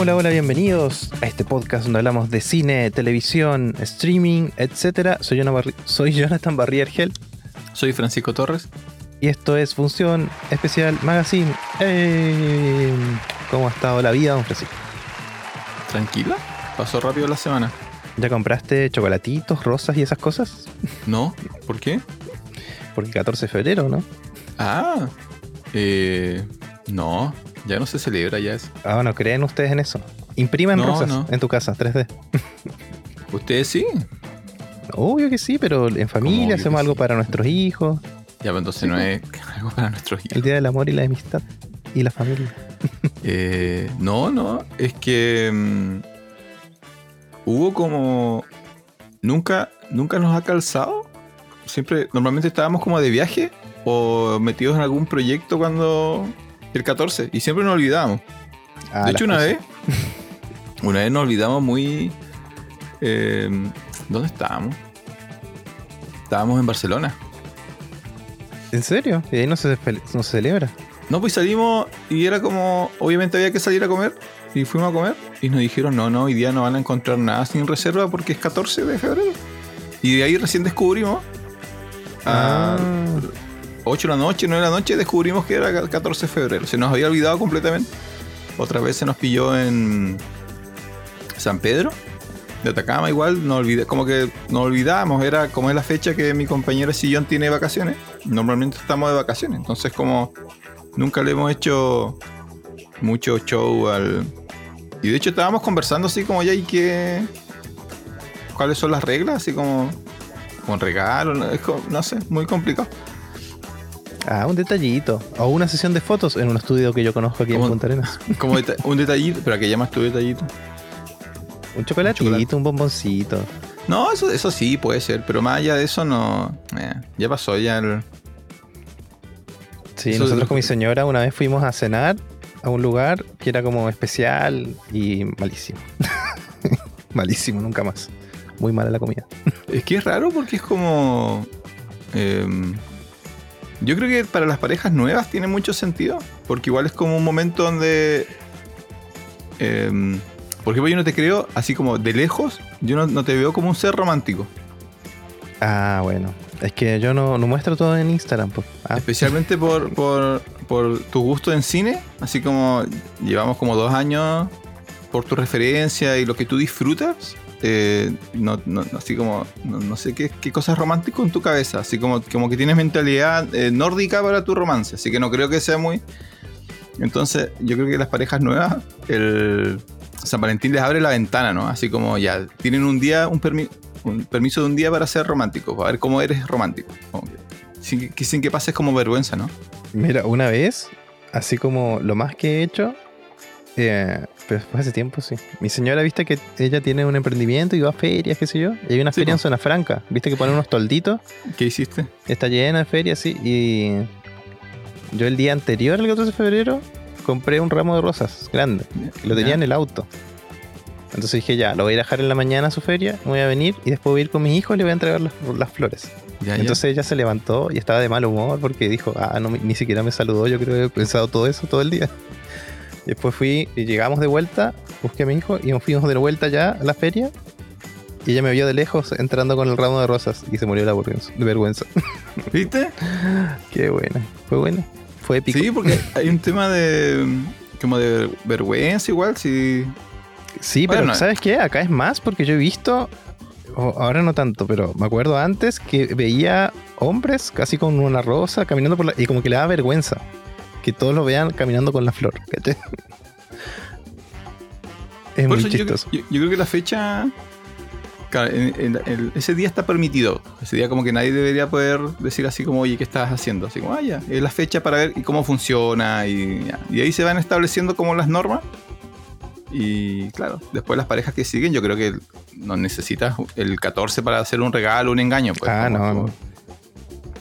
Hola, hola, bienvenidos a este podcast donde hablamos de cine, televisión, streaming, etc. Soy, Jonathan Barri- soy Jonathan Barriergel Soy Francisco Torres. y esto es Función Especial Magazine. ¿Cómo ha estado la vida, don Francisco? Tranquila. Pasó rápido la semana. ¿Ya compraste chocolatitos, rosas y esas cosas? ¿No? ¿Por qué? Porque 14 de febrero, ¿no? Ah. Eh, no. Ya no se celebra ya eso. Ah, ¿no creen ustedes en eso? Impriman No, rosas no. en tu casa, 3D. ¿Ustedes sí? Obvio que sí, pero en familia hacemos algo sí? para nuestros hijos. Ya, pues entonces no es algo para nuestros hijos. El Día del Amor y la Amistad. Y la familia. Eh, no, no. Es que mm, hubo como. Nunca, nunca nos ha calzado. Siempre, normalmente estábamos como de viaje o metidos en algún proyecto cuando. El 14. Y siempre nos olvidábamos. Ah, de hecho, una vez. Una vez nos olvidamos muy. eh, ¿Dónde estábamos? Estábamos en Barcelona. ¿En serio? Y ahí no se, no se celebra. No, pues salimos y era como. Obviamente había que salir a comer. Y fuimos a comer. Y nos dijeron: No, no, hoy día no van a encontrar nada sin reserva porque es 14 de febrero. Y de ahí recién descubrimos. A Ah. 8 de la noche, 9 de la noche, descubrimos que era 14 de febrero. Se nos había olvidado completamente. Otra vez se nos pilló en San Pedro de Atacama, igual. No olvidé, como que nos olvidamos. Era como es la fecha que mi compañera Sillón tiene vacaciones. Normalmente estamos de vacaciones. Entonces, como nunca le hemos hecho mucho show al. Y de hecho, estábamos conversando así como ya y que. ¿Cuáles son las reglas? Así como. Con regalo, no sé, muy complicado. Ah, un detallito. O una sesión de fotos en un estudio que yo conozco aquí en. Punta Arenas. Como deta- un detallito, pero ¿a qué llamas tu detallito? Un chocolatito, Un bomboncito. No, eso, eso sí puede ser, pero más allá de eso no. eh, ya pasó ya el. Sí, Eso- nosotros con mi señora una vez fuimos a cenar a un lugar que era como especial y malísimo. malísimo, nunca más. Muy mala la comida. Es que es raro porque es como. em, yo creo que para las parejas nuevas tiene mucho sentido. Porque igual es como un momento donde. em, por ejemplo, yo no te creo, así como de lejos, yo no, no te veo como un ser romántico. Ah, bueno. Es que yo no, no muestro todo en Instagram. Pues. Ah, Especialmente por, por, por tu gusto en cine, así como llevamos como dos años por tu referencia y lo que tú disfrutas, eh, no, no- así como, no, no sé qué, qué cosas romántico en tu cabeza, así como, como que tienes mentalidad eh, nórdica para tu romance, así que no creo que sea muy... Entonces, yo creo que las parejas nuevas, el San Valentín les abre la ventana, ¿no? Así como ya, tienen un día, un, permi- un permiso de un día para ser románticos, a ver cómo eres romántico. Sin, que, sin que pases como vergüenza, ¿no? Mira, una vez, así como lo más que he hecho, eh, pero fue hace tiempo, sí. Mi señora, viste que ella tiene un emprendimiento y va a ferias, qué sé yo. Y hay una Sí, feria en. Zona Franca, viste que ponen unos tolditos. ¿Qué hiciste? Está llena de ferias, sí. Y yo el día anterior, el 14 de febrero, compré un ramo de rosas grande. Lo tenía en el auto. Entonces dije, ya, lo voy a dejar en la mañana a su feria, voy a venir y después voy a ir con mi hijo y le voy a entregar las, las flores. Ya, ya. Entonces ella se levantó y estaba de mal humor porque dijo, ah, no, ni siquiera me saludó, yo creo que he pensado todo eso todo el día. Después fui y llegamos de vuelta, busqué a mi hijo y nos fuimos de vuelta ya a la feria. Y ella me vio de lejos entrando con el ramo de rosas y se murió la vergüenza. De vergüenza. ¿Viste? Qué buena. Fue buena. Fue épico. Sí, porque hay un tema de. como de vergüenza igual, si. Sí, pero ¿sabes qué? Acá es más porque yo he visto, ahora no tanto, pero me acuerdo antes que veía hombres casi con una rosa caminando por la... y como que le da vergüenza que todos lo vean caminando con la flor. ¿cachai? Es Por muy eso yo, chistoso. yo- yo creo que la fecha. Claro, en- en- el- ese día está permitido. Ese día como que nadie debería poder decir así como, oye, ¿qué estás haciendo? Así como, ah, ya, es la fecha para ver y cómo funciona y, ya. y ahí se van estableciendo como las normas. Y claro, después las parejas que siguen, yo creo que no necesitas el 14 para hacer un regalo, un engaño. pues, ah, no, como-.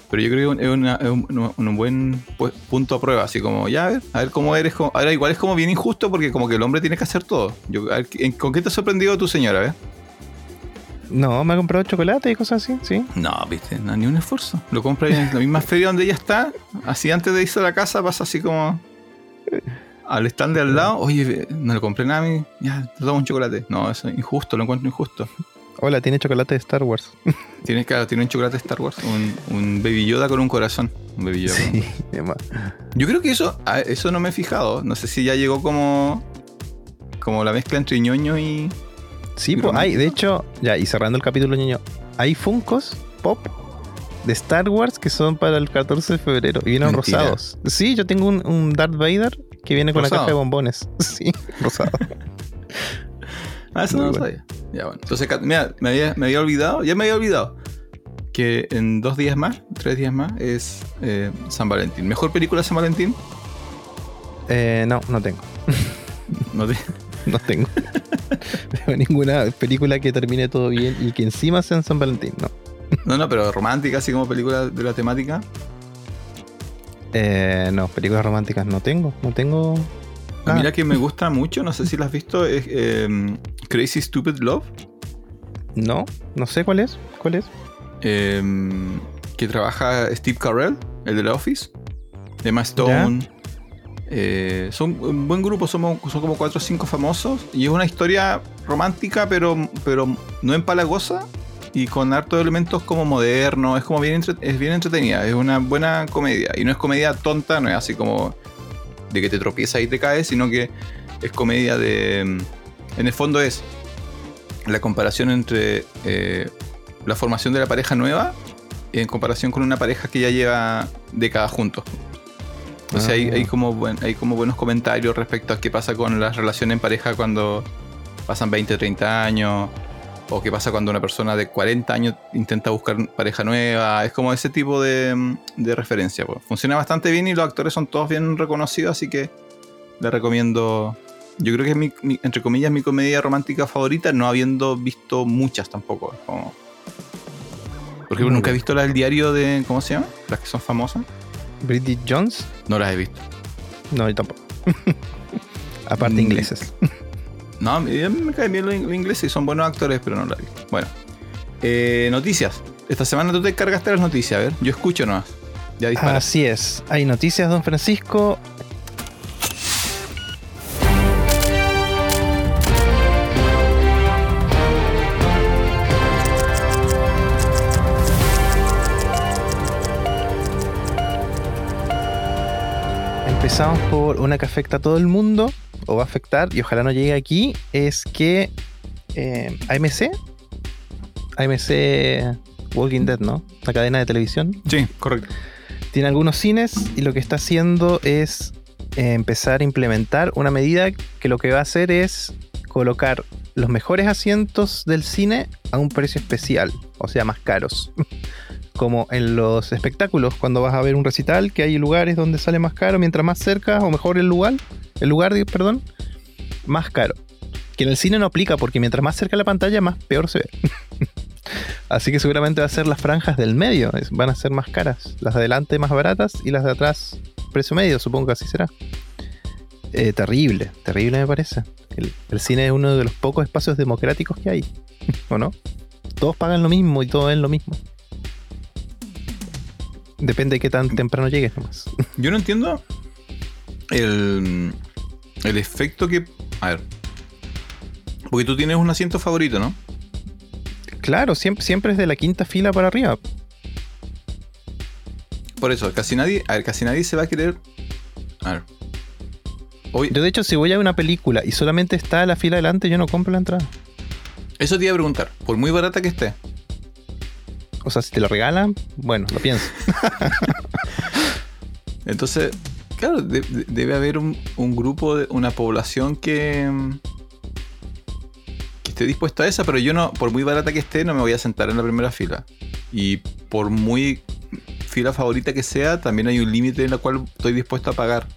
Pero yo creo que es, una- es un, buen pu- punto a prueba, así como, ya, a ver, a ver cómo eres. como- Ahora, igual es como bien injusto porque como que el hombre tiene que hacer todo. Yo, a ver, ¿en- ¿Con qué te ha sorprendido tu señora, eh? No, me ha comprado chocolate y cosas así, sí. No, viste, no, ni un esfuerzo. Lo compra en la misma feria donde ella está. Así antes de irse a la casa pasa así como al stand de al lado, oye, no le compré nada a mí, ya, te damos un chocolate. No, eso es injusto, lo encuentro injusto. Hola, tiene chocolate de Star Wars. Tiene, claro, tiene un chocolate de Star Wars, un, un Baby Yoda con un corazón. Un Baby Yoda. Sí. Yo creo que eso, a- eso no me he fijado. No sé si ya llegó como, como la mezcla entre ñoño y... Sí, ¿Y pues hay, de hecho, ya, y cerrando el capítulo ñoño, hay Funcos Pop de Star Wars que son para el 14 de febrero y vienen Mentira. rosados. Sí, yo tengo un, un Darth Vader que viene con la caja de bombones. Sí, rosado. Ah, eso Muy no lo bueno. sabía. Ya, bueno. Entonces, mira, me había, me había olvidado, ya me había olvidado, que en dos días más, tres días más, es eh, San Valentín. ¿Mejor película de San Valentín? Eh, no, no tengo. No te- No tengo. Veo ninguna película que termine todo bien y que encima sea en San Valentín. No. No, no, pero romántica, así como película de la temática. Eh, no, películas románticas no tengo. No tengo. A mí nada. la que me gusta mucho, no sé si la has visto, es eh, Crazy Stupid Love. No, no sé cuál es. ¿Cuál es? eh, que trabaja Steve Carell, el de The Office, Emma Stone. eh, son un buen grupo, somos, son como cuatro o cinco famosos. Y es una historia romántica, pero, pero no empalagosa. Y con hartos elementos como modernos. Es como bien, entre- es bien entretenida. Es una buena comedia. Y no es comedia tonta, no es así como de que te tropiezas y te caes, sino que es comedia de. En el fondo es la comparación entre eh, la formación de la pareja nueva en comparación con una pareja que ya lleva décadas juntos. O sea, hay, Ah. hay como buen- hay como buenos comentarios respecto a qué pasa con las relaciones en pareja cuando pasan 20, 30 años, o qué pasa cuando una persona de 40 años intenta buscar pareja nueva. Es como ese tipo de, de referencia. pues. Funciona bastante bien y los actores son todos bien reconocidos, así que le recomiendo. Yo creo que es mi, mi- entre comillas, mi comedia romántica favorita, no habiendo visto muchas tampoco. como- Por ejemplo, Muy nunca he visto la del diario de. ¿Cómo se llama? Las que son famosas. Bridget Jones. No las he visto. No, yo tampoco. Aparte Mm. ingleses. No, a mí me caen bien los in- los ingleses y son buenos actores, pero no la visto. Bueno, eh, noticias. Esta semana tú te cargaste las noticias, a ver. Yo escucho nomás. Ya dispara. Así es. Hay noticias, don Francisco. Empezamos por una que afecta a todo el mundo, o va a afectar, y ojalá no llegue aquí, es que eh, AMC, AMC Walking Dead, ¿no? La cadena de televisión, Sí, correcto. tiene algunos cines y lo que está haciendo es eh, empezar a implementar una medida que lo que va a hacer es colocar los mejores asientos del cine a un precio especial, o sea, más caros. Como en los espectáculos, cuando vas a ver un recital, que hay lugares donde sale más caro, mientras más cerca o mejor el lugar, el lugar, perdón, más caro. Que en el cine no aplica porque mientras más cerca la pantalla, más peor se ve. Así que seguramente va a ser las franjas del medio, es- van a ser más caras. Las de adelante más baratas y las de atrás precio medio, supongo que así será. Eh, terrible, terrible me parece. El, cine es uno de los pocos espacios democráticos que hay, ¿o no? Todos pagan lo mismo y todos ven lo mismo. Depende de qué tan temprano llegues nomás. Yo no entiendo el, el efecto que. A ver. Porque tú tienes un asiento favorito, ¿no? Claro, siempre, siempre es de la quinta fila para arriba. Por eso, casi nadie. A ver, casi nadie se va a querer. A ver. Hoy, Yo de hecho si voy a una película y solamente está la fila delante, yo no compro la entrada. eso te iba a preguntar. Por muy barata que esté. O sea, si te la regalan, bueno, lo pienso. Entonces, claro, de- de- debe haber un, grupo, de, una población que, que esté dispuesta a esa, pero yo no, por muy barata que esté, no me voy a sentar en la primera fila. Y por muy fila favorita que sea, también hay un límite en el cual estoy dispuesto a pagar.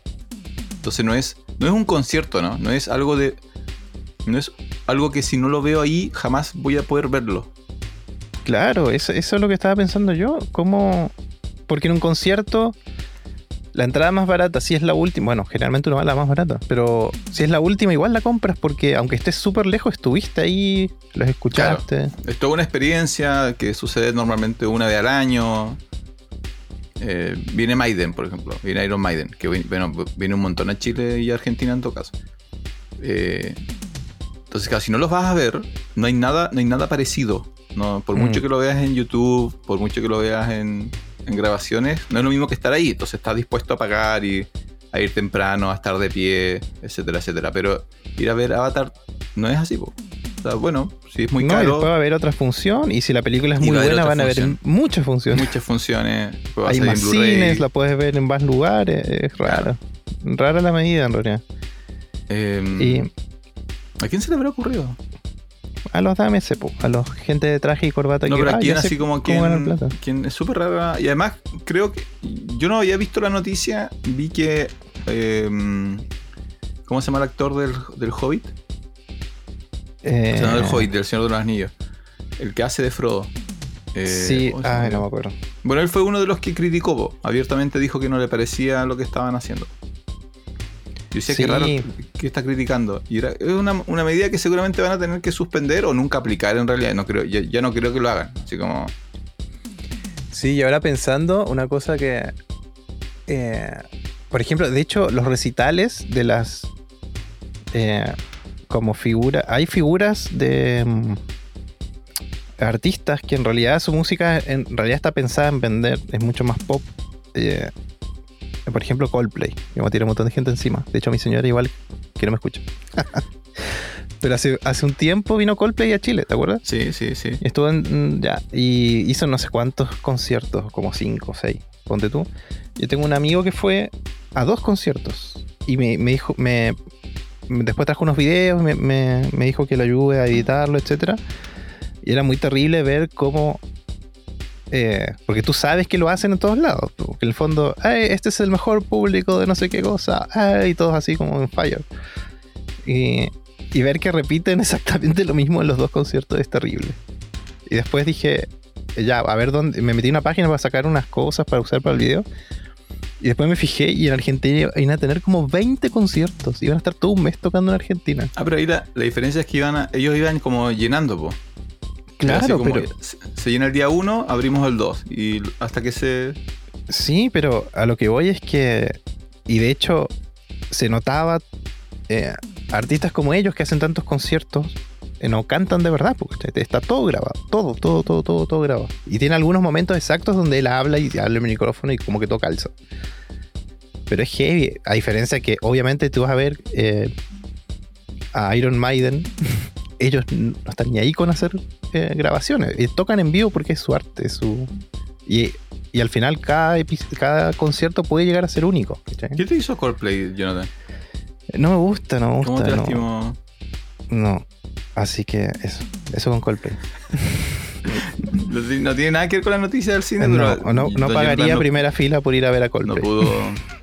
Entonces no es, no es un concierto, ¿no? No es algo de. No es algo que si no lo veo ahí, jamás voy a poder verlo. Claro, eso, eso es lo que estaba pensando yo. ¿Cómo? Porque en un concierto, la entrada más barata, si es la última, bueno, generalmente uno va a la más barata, pero si es la última, igual la compras porque aunque estés súper lejos, estuviste ahí, los escuchaste. Es toda una experiencia que sucede normalmente una vez al año. eh, viene Maiden, por ejemplo, viene Iron Maiden, que bueno, viene un montón a Chile y a Argentina en todo caso. Eh, entonces, claro, si no los vas a ver, no hay nada, no hay nada parecido. No, por Mm. mucho que lo veas en YouTube, por mucho que lo veas en, en grabaciones, no es lo mismo que estar ahí. Entonces estás dispuesto a pagar y a ir temprano, a estar de pie, etcétera, etcétera. Pero ir a ver Avatar no es así, po. O sea, bueno, si es muy no, caro, después va a haber otra función. Y si la película es muy buena, van a haber muchas funciones. muchas funciones. Hay más cines, la puedes ver en más lugares. Es raro. Rara la medida, en realidad. Em, Y ¿A quién se le habrá ocurrido? A los dames, a los gente de traje y corbata No, que pero ah, aquí sé así como quien, es súper rara. Y además, creo que. Yo no había visto la noticia. Vi que. em, ¿Cómo se llama el actor del, del Hobbit? Eh, O sea, no del Hobbit, del Señor de los Anillos. El que hace de Frodo. Eh, sí, ¿cómo se ah, no me acuerdo. Bueno, él fue uno de los que criticó. po. Abiertamente dijo que no le parecía lo que estaban haciendo. Yo decía Sí. que raro que está criticando. Y era- es una, una medida que seguramente van a tener que suspender o nunca aplicar en realidad. No creo, ya, ya no creo que lo hagan. Así como. Sí, y ahora pensando, una cosa que. eh, por ejemplo, de hecho, los recitales de las. eh, como figura. Hay figuras de. mm, artistas que en realidad su música en realidad está pensada en vender. Es mucho más pop. eh, por ejemplo, Coldplay. Me tiene un montón de gente encima. De hecho, mi señora igual que no me escucha. Pero hace, hace un tiempo vino Coldplay a Chile, ¿te acuerdas? Sí, sí, sí. Estuvo en. mm, Ya. Y hizo no sé cuántos conciertos, como cinco o seis. Ponte tú. Yo tengo un amigo que fue a dos conciertos. Y me, me dijo. Me, después trajo unos videos, me, me- me dijo que lo ayude a editarlo, etcétera. Y era muy terrible ver cómo. Eh, porque tú sabes que lo hacen en todos lados. Porque en el fondo, "Ay, este es el mejor público de no sé qué cosa. ay", y todos así como en fire. Y, y ver que repiten exactamente lo mismo en los dos conciertos es terrible. Y después dije, ya, a ver dónde. Me metí una página para sacar unas cosas para usar para el video. Y después me fijé y en Argentina iban a tener como 20 conciertos. Iban a estar todo un mes tocando en Argentina. Ah, pero ahí la, la diferencia es que iban a- ellos iban como llenando, po. Claro, como pero. Se, se llena el día 1, abrimos el 2. Y hasta que se. Sí, pero a lo que voy es que. Y de hecho, se notaba. eh, artistas como ellos que hacen tantos conciertos. eh, no cantan de verdad, porque está- está todo grabado, todo, todo, todo, todo, todo grabado. Y tiene algunos momentos exactos donde él habla y habla en el micrófono y como que todo calza. Pero es heavy, a diferencia que obviamente tú vas a ver eh, a Iron Maiden, ellos no están ni ahí con hacer eh, grabaciones, y tocan en vivo porque es su arte, su... Y, y al final cada, cada concierto puede llegar a ser único. ¿cachai? ¿Qué te hizo Coldplay, Jonathan? No me gusta, no me ¿Cómo gusta. te no, lastimó? no. Así que eso, eso con Coldplay. No, ti- no tiene nada que ver con la noticia del cine, No, pero. no, no pagaría no- primera fila por ir a ver a no Coldplay. pudo,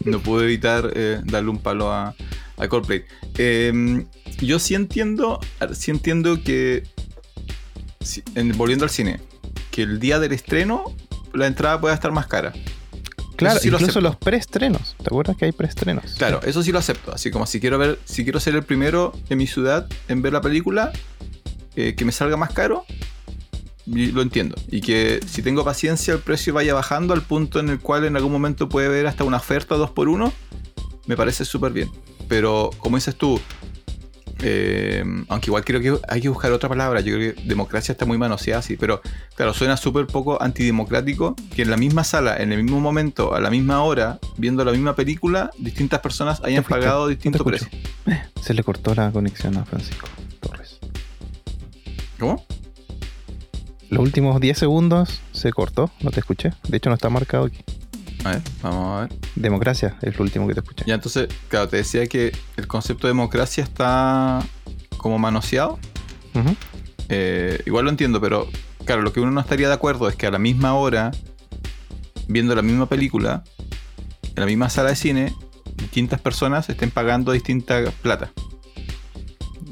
no pudo evitar eh, darle un palo a, a Coldplay. Eh, yo sí entiendo, sí entiendo que, si- en- volviendo al cine, que el día del estreno la entrada pueda estar más cara. claro, sí lo incluso acepto. los preestrenos. ¿Te acuerdas que hay preestrenos? Claro, eso sí lo acepto. Así como si quiero ver, si quiero ser el primero en mi ciudad en ver la película, eh, que me salga más caro, lo entiendo. Y que si tengo paciencia el precio vaya bajando al punto en el cual en algún momento puede haber hasta una oferta 2 por 1 me parece súper bien. Pero como dices tú, eh, aunque igual creo que hay que buscar otra palabra, yo creo que democracia está muy manoseada así, pero claro, suena súper poco antidemocrático que en la misma sala, en el mismo momento, a la misma hora, viendo la misma película, distintas personas hayan pagado distintos precios. Se le cortó la conexión a Francisco Torres. ¿Cómo? Los últimos 10 segundos se cortó, no te escuché. De hecho, no está marcado aquí. A ver, vamos a ver. Democracia es lo último que te escuché. Ya entonces, claro, te decía que el concepto de democracia está como manoseado. Eh, igual lo entiendo, pero claro, lo que uno no estaría de acuerdo es que a la misma hora, viendo la misma película, en la misma sala de cine, distintas personas estén pagando distinta plata.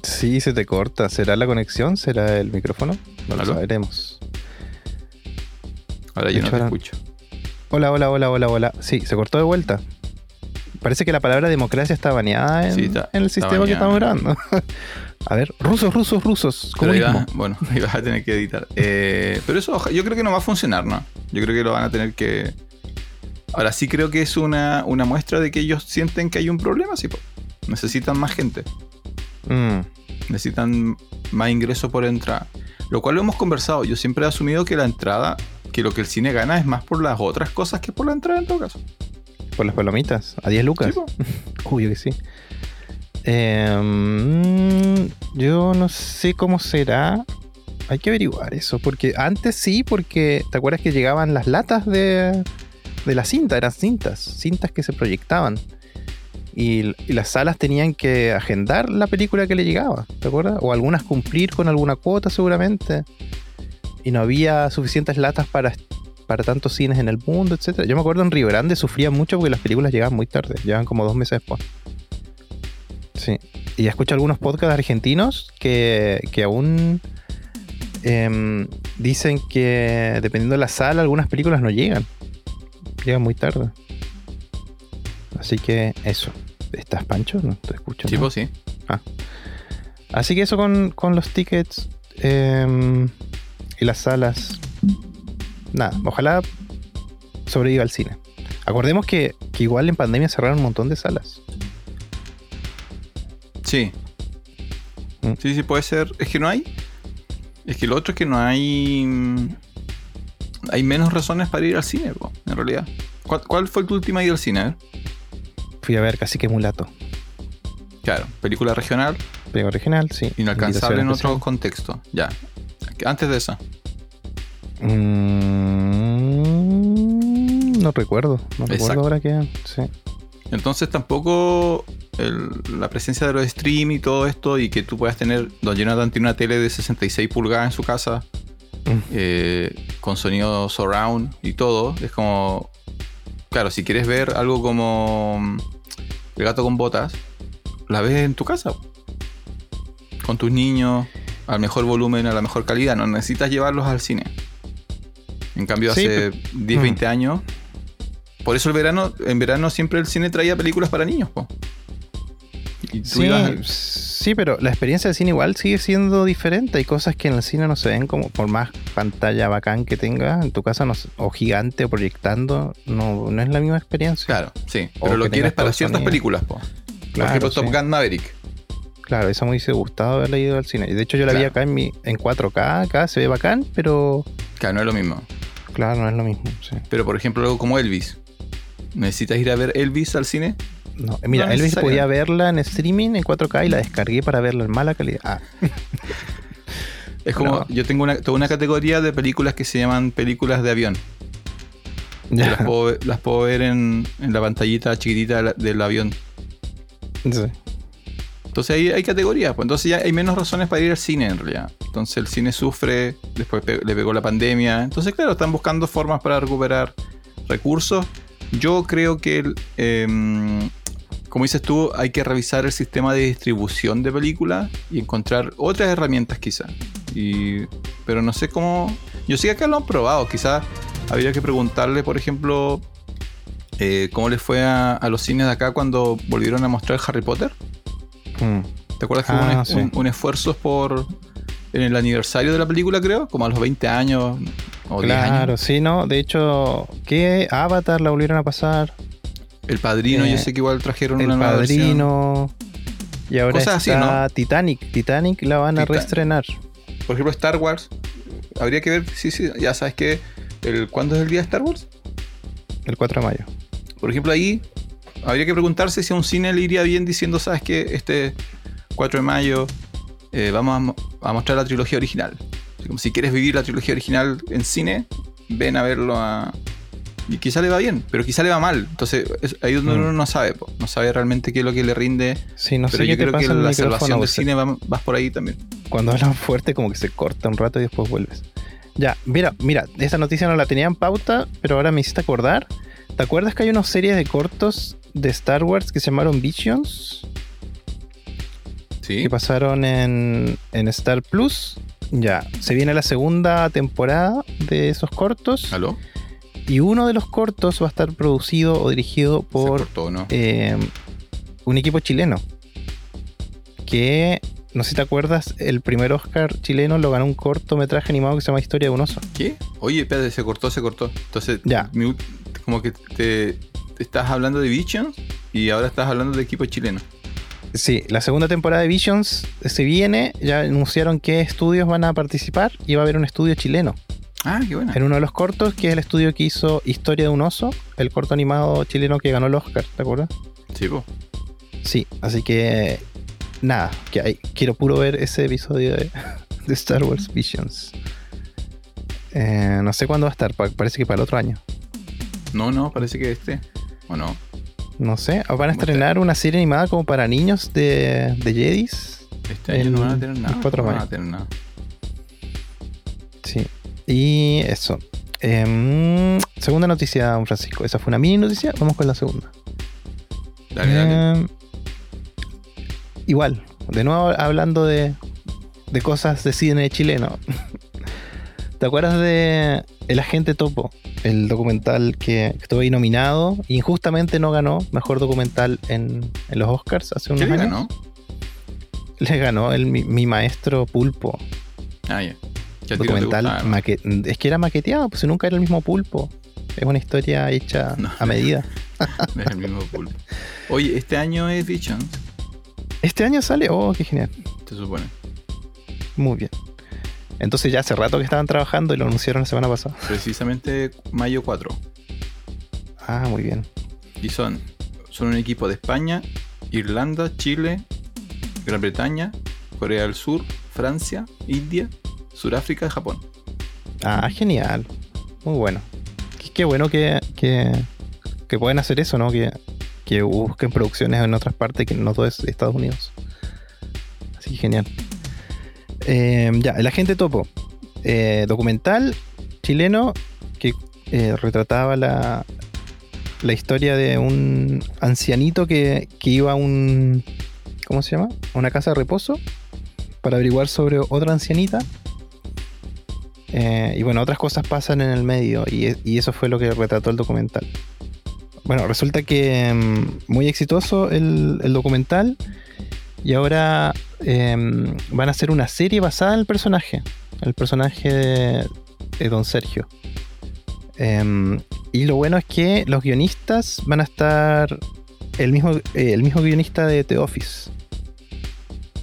Sí, se te corta. ¿Será la conexión? ¿Será el micrófono? No lo sabremos. Ahora yo no te escucho. Hola, hola, hola, hola, hola. Sí, se cortó de vuelta. Parece que la palabra democracia está baneada en, Sí, está- en el está sistema que estamos grabando. a ver, rusos, rusos, rusos. Bueno, ahí vas a tener que editar. Eh, pero eso yo creo que no va a funcionar, ¿no? Yo creo que lo van a tener que, Ahora sí creo que es una, una muestra de que ellos sienten que hay un problema, sí, po. necesitan más gente, Mm, necesitan más ingresos por entrada. Lo cual lo hemos conversado. Yo siempre he asumido que la entrada, que lo que el cine gana es más por las otras cosas que por la entrada en todo caso. por las palomitas, a 10 lucas. Sí. Obvio que sí. Em, yo no sé cómo será. Hay que averiguar eso. Porque antes sí, porque ¿te acuerdas que llegaban las latas de, de la cinta? Eran cintas, cintas que se proyectaban. Y, y las salas tenían que agendar la película que le llegaba, ¿te acuerdas? O algunas cumplir con alguna cuota seguramente. Y no había suficientes latas para, para tantos cines en el mundo, etcétera. Yo me acuerdo en Río Grande sufría mucho porque las películas llegaban muy tarde, llegaban como dos meses después. Sí. Y escucho algunos podcasts argentinos que, que aún em, dicen que dependiendo de la sala, algunas películas no llegan. Llegan muy tarde. Así que eso. ¿Estás Pancho? No te escucho. Sí, ¿no? sí. Así que eso con, con los tickets em, y las salas. Nada, ojalá sobreviva al cine. Acordemos que, que igual en pandemia cerraron un montón de salas. Sí. Mm. Sí, sí, puede ser. Es que no hay. Es que lo otro es que no hay. mm, Hay menos razones para ir al cine, po, en realidad. ¿Cuál, cuál fue tu última ida al cine? A. Fui a ver casi que mulato. Claro, película regional, Película original, sí. inalcanzable en otro contexto. Ya. Antes de especial. Mm, no recuerdo. No recuerdo ahora que. Sí. Entonces tampoco el- la presencia de los stream y todo esto y que tú puedas tener, Don Jonathan tiene una tele de 66 pulgadas en su casa Mm. eh, con sonido surround y todo, es como, claro, si quieres ver algo como mm, El gato con botas, la ves en tu casa, con tus niños, al mejor volumen, a la mejor calidad, no necesitas llevarlos al cine. En cambio, Sí, hace 10, mm. 20 años, por eso el verano, en verano siempre el cine traía películas para niños, po. Y tú Sí, ibas al- sí, pero la experiencia del cine igual sigue siendo diferente. Hay cosas que en el cine no se ven como por más pantalla bacán que tengas en tu casa no o gigante o proyectando, no, no es la misma experiencia. Claro, sí. Pero lo quieres para ciertas sonido. películas, po. Por Claro, ejemplo, sí. Top Gun Maverick. Claro, eso me hubiese gustado haberla ido al cine. Y de hecho yo la vi acá en, mi, en 4K, acá se ve bacán, pero Claro, no es lo mismo. claro, no es lo mismo. sí. Pero por ejemplo, algo como Elvis. ¿Necesitas ir a ver Elvis al cine? No, eh, mira, No Elvis podía verla en streaming en 4K y la descargué para verla en mala calidad. Ah, Es como, No. yo tengo una, toda una categoría de películas que se llaman películas de avión. Ya. las, puedo, ver- las puedo ver en, en la pantallita chiquitita del avión. Sí. Entonces ahí hay categorías, pues entonces ya hay menos razones para ir al cine en realidad. Entonces el cine sufre, después le pegó la pandemia. Entonces, claro, están buscando formas para recuperar recursos. Yo creo que, em, como dices tú, hay que revisar el sistema de distribución de películas y encontrar otras herramientas quizás. Pero no sé cómo... Yo sé que acá lo han probado, quizás habría que preguntarle, por ejemplo, eh, cómo les fue a, a los cines de acá cuando volvieron a mostrar Harry Potter. Mm. ¿Te acuerdas que hubo Ah, un, sí. un- un esfuerzo por. en el aniversario de la película, creo? Como a los 20 años o 10 Claro, años. sí, ¿no? De hecho, ¿qué Avatar la volvieron a pasar? El padrino, Eh, yo sé que igual trajeron El una nueva versión. Padrino. Y ahora Cosas así, está Titanic. Titanic la van a Titan- reestrenar. Por ejemplo, Star Wars. Habría que ver, sí, sí, ya sabes que. El, ¿Cuándo es el día de Star Wars? El 4 de mayo. Por ejemplo, ahí habría que preguntarse si a un cine le iría bien diciendo, ¿sabes qué? Este 4 de mayo eh, vamos a mo- a, mostrar la trilogía original. Como si quieres vivir la trilogía original en cine, ven a verlo a... Y quizá le va bien, pero quizá le va mal. Entonces, es ahí donde Mm. uno no sabe, po. no sabe realmente qué es lo que le rinde. Sí, no pero sé yo qué te creo que pasa el la salvación del cine va, vas por ahí también. Cuando hablan fuerte, como que se corta un rato y después vuelves. Ya, mira, mira, esta noticia no la tenía en pauta, pero ahora me hiciste acordar. ¿Te acuerdas que hay una serie de cortos de Star Wars que se llamaron Visions? Sí. que pasaron en, en Star Plus. Ya, se viene la segunda temporada de esos cortos. ¿Aló? Y uno de los cortos va a estar producido o dirigido por cortó, ¿no? eh, un equipo chileno. Que, no sé si te acuerdas, el primer Oscar chileno lo ganó un cortometraje animado que se llama Historia de un oso. ¿Qué? Oye, espérate, se cortó, se cortó. Entonces, Ya. mi como que te estás hablando de Vision y ahora estás hablando de equipo chileno. Sí, la segunda temporada de Visions se viene. Ya anunciaron qué estudios van a participar y va a haber un estudio chileno. Ah, qué buena. En uno de los cortos, que es el estudio que hizo Historia de un oso, el corto animado chileno que ganó el Oscar, ¿te acuerdas? Sí, po. Sí, así que nada, que hay- quiero puro ver ese episodio de, de Star Wars Visions. Eh, no sé cuándo va a estar, pa- parece que para el otro año. No, no, parece que este. ¿O no? No sé, o van a estrenar una serie animada como para niños de, de Jedis. Este año no van a tener nada. no van a tener nada. Sí. Y eso. Em, segunda noticia, don Francisco. Esa fue una mini noticia. Vamos con la segunda. Dale, dale. Em, igual, de nuevo hablando de, de cosas de cine chileno. ¿Te acuerdas de El Agente Topo? El documental que estuvo ahí nominado. Injustamente no ganó mejor documental en, en los Oscars hace unos ¿Qué le años. ganó? Le ganó el, mi, mi maestro Pulpo. Ah, ya. Documental maque- es que era maqueteado, pues nunca era el mismo pulpo. Es una historia hecha No. a medida. No es el mismo pulpo. Oye, este año es Vision, Este año sale, oh, qué genial. se supone. Muy bien. Entonces ya hace rato que estaban trabajando y lo anunciaron la semana pasada. Precisamente mayo 4. Ah, muy bien. Y son, son un equipo de España, Irlanda, Chile, Gran Bretaña, Corea del Sur, Francia, India, Sudáfrica y Japón. Ah, genial. Muy bueno. Qué, qué bueno que, que, que pueden hacer eso, ¿no? Que, que busquen producciones en otras partes que no todo es Estados Unidos. Así que genial. Eh, ya, El Agente Topo. Eh, documental chileno que eh, retrataba la, la historia de un ancianito que, que iba a un. ¿Cómo se llama? A una casa de reposo para averiguar sobre otra ancianita. Eh, y bueno, otras cosas pasan en el medio y, eso fue lo que retrató el documental. Bueno, resulta que mm, muy exitoso el, el documental y ahora em, van a hacer una serie basada en el personaje, el personaje de, de Don Sergio. Em, y lo bueno es que los guionistas van a estar el mismo, eh, el mismo guionista de The Office.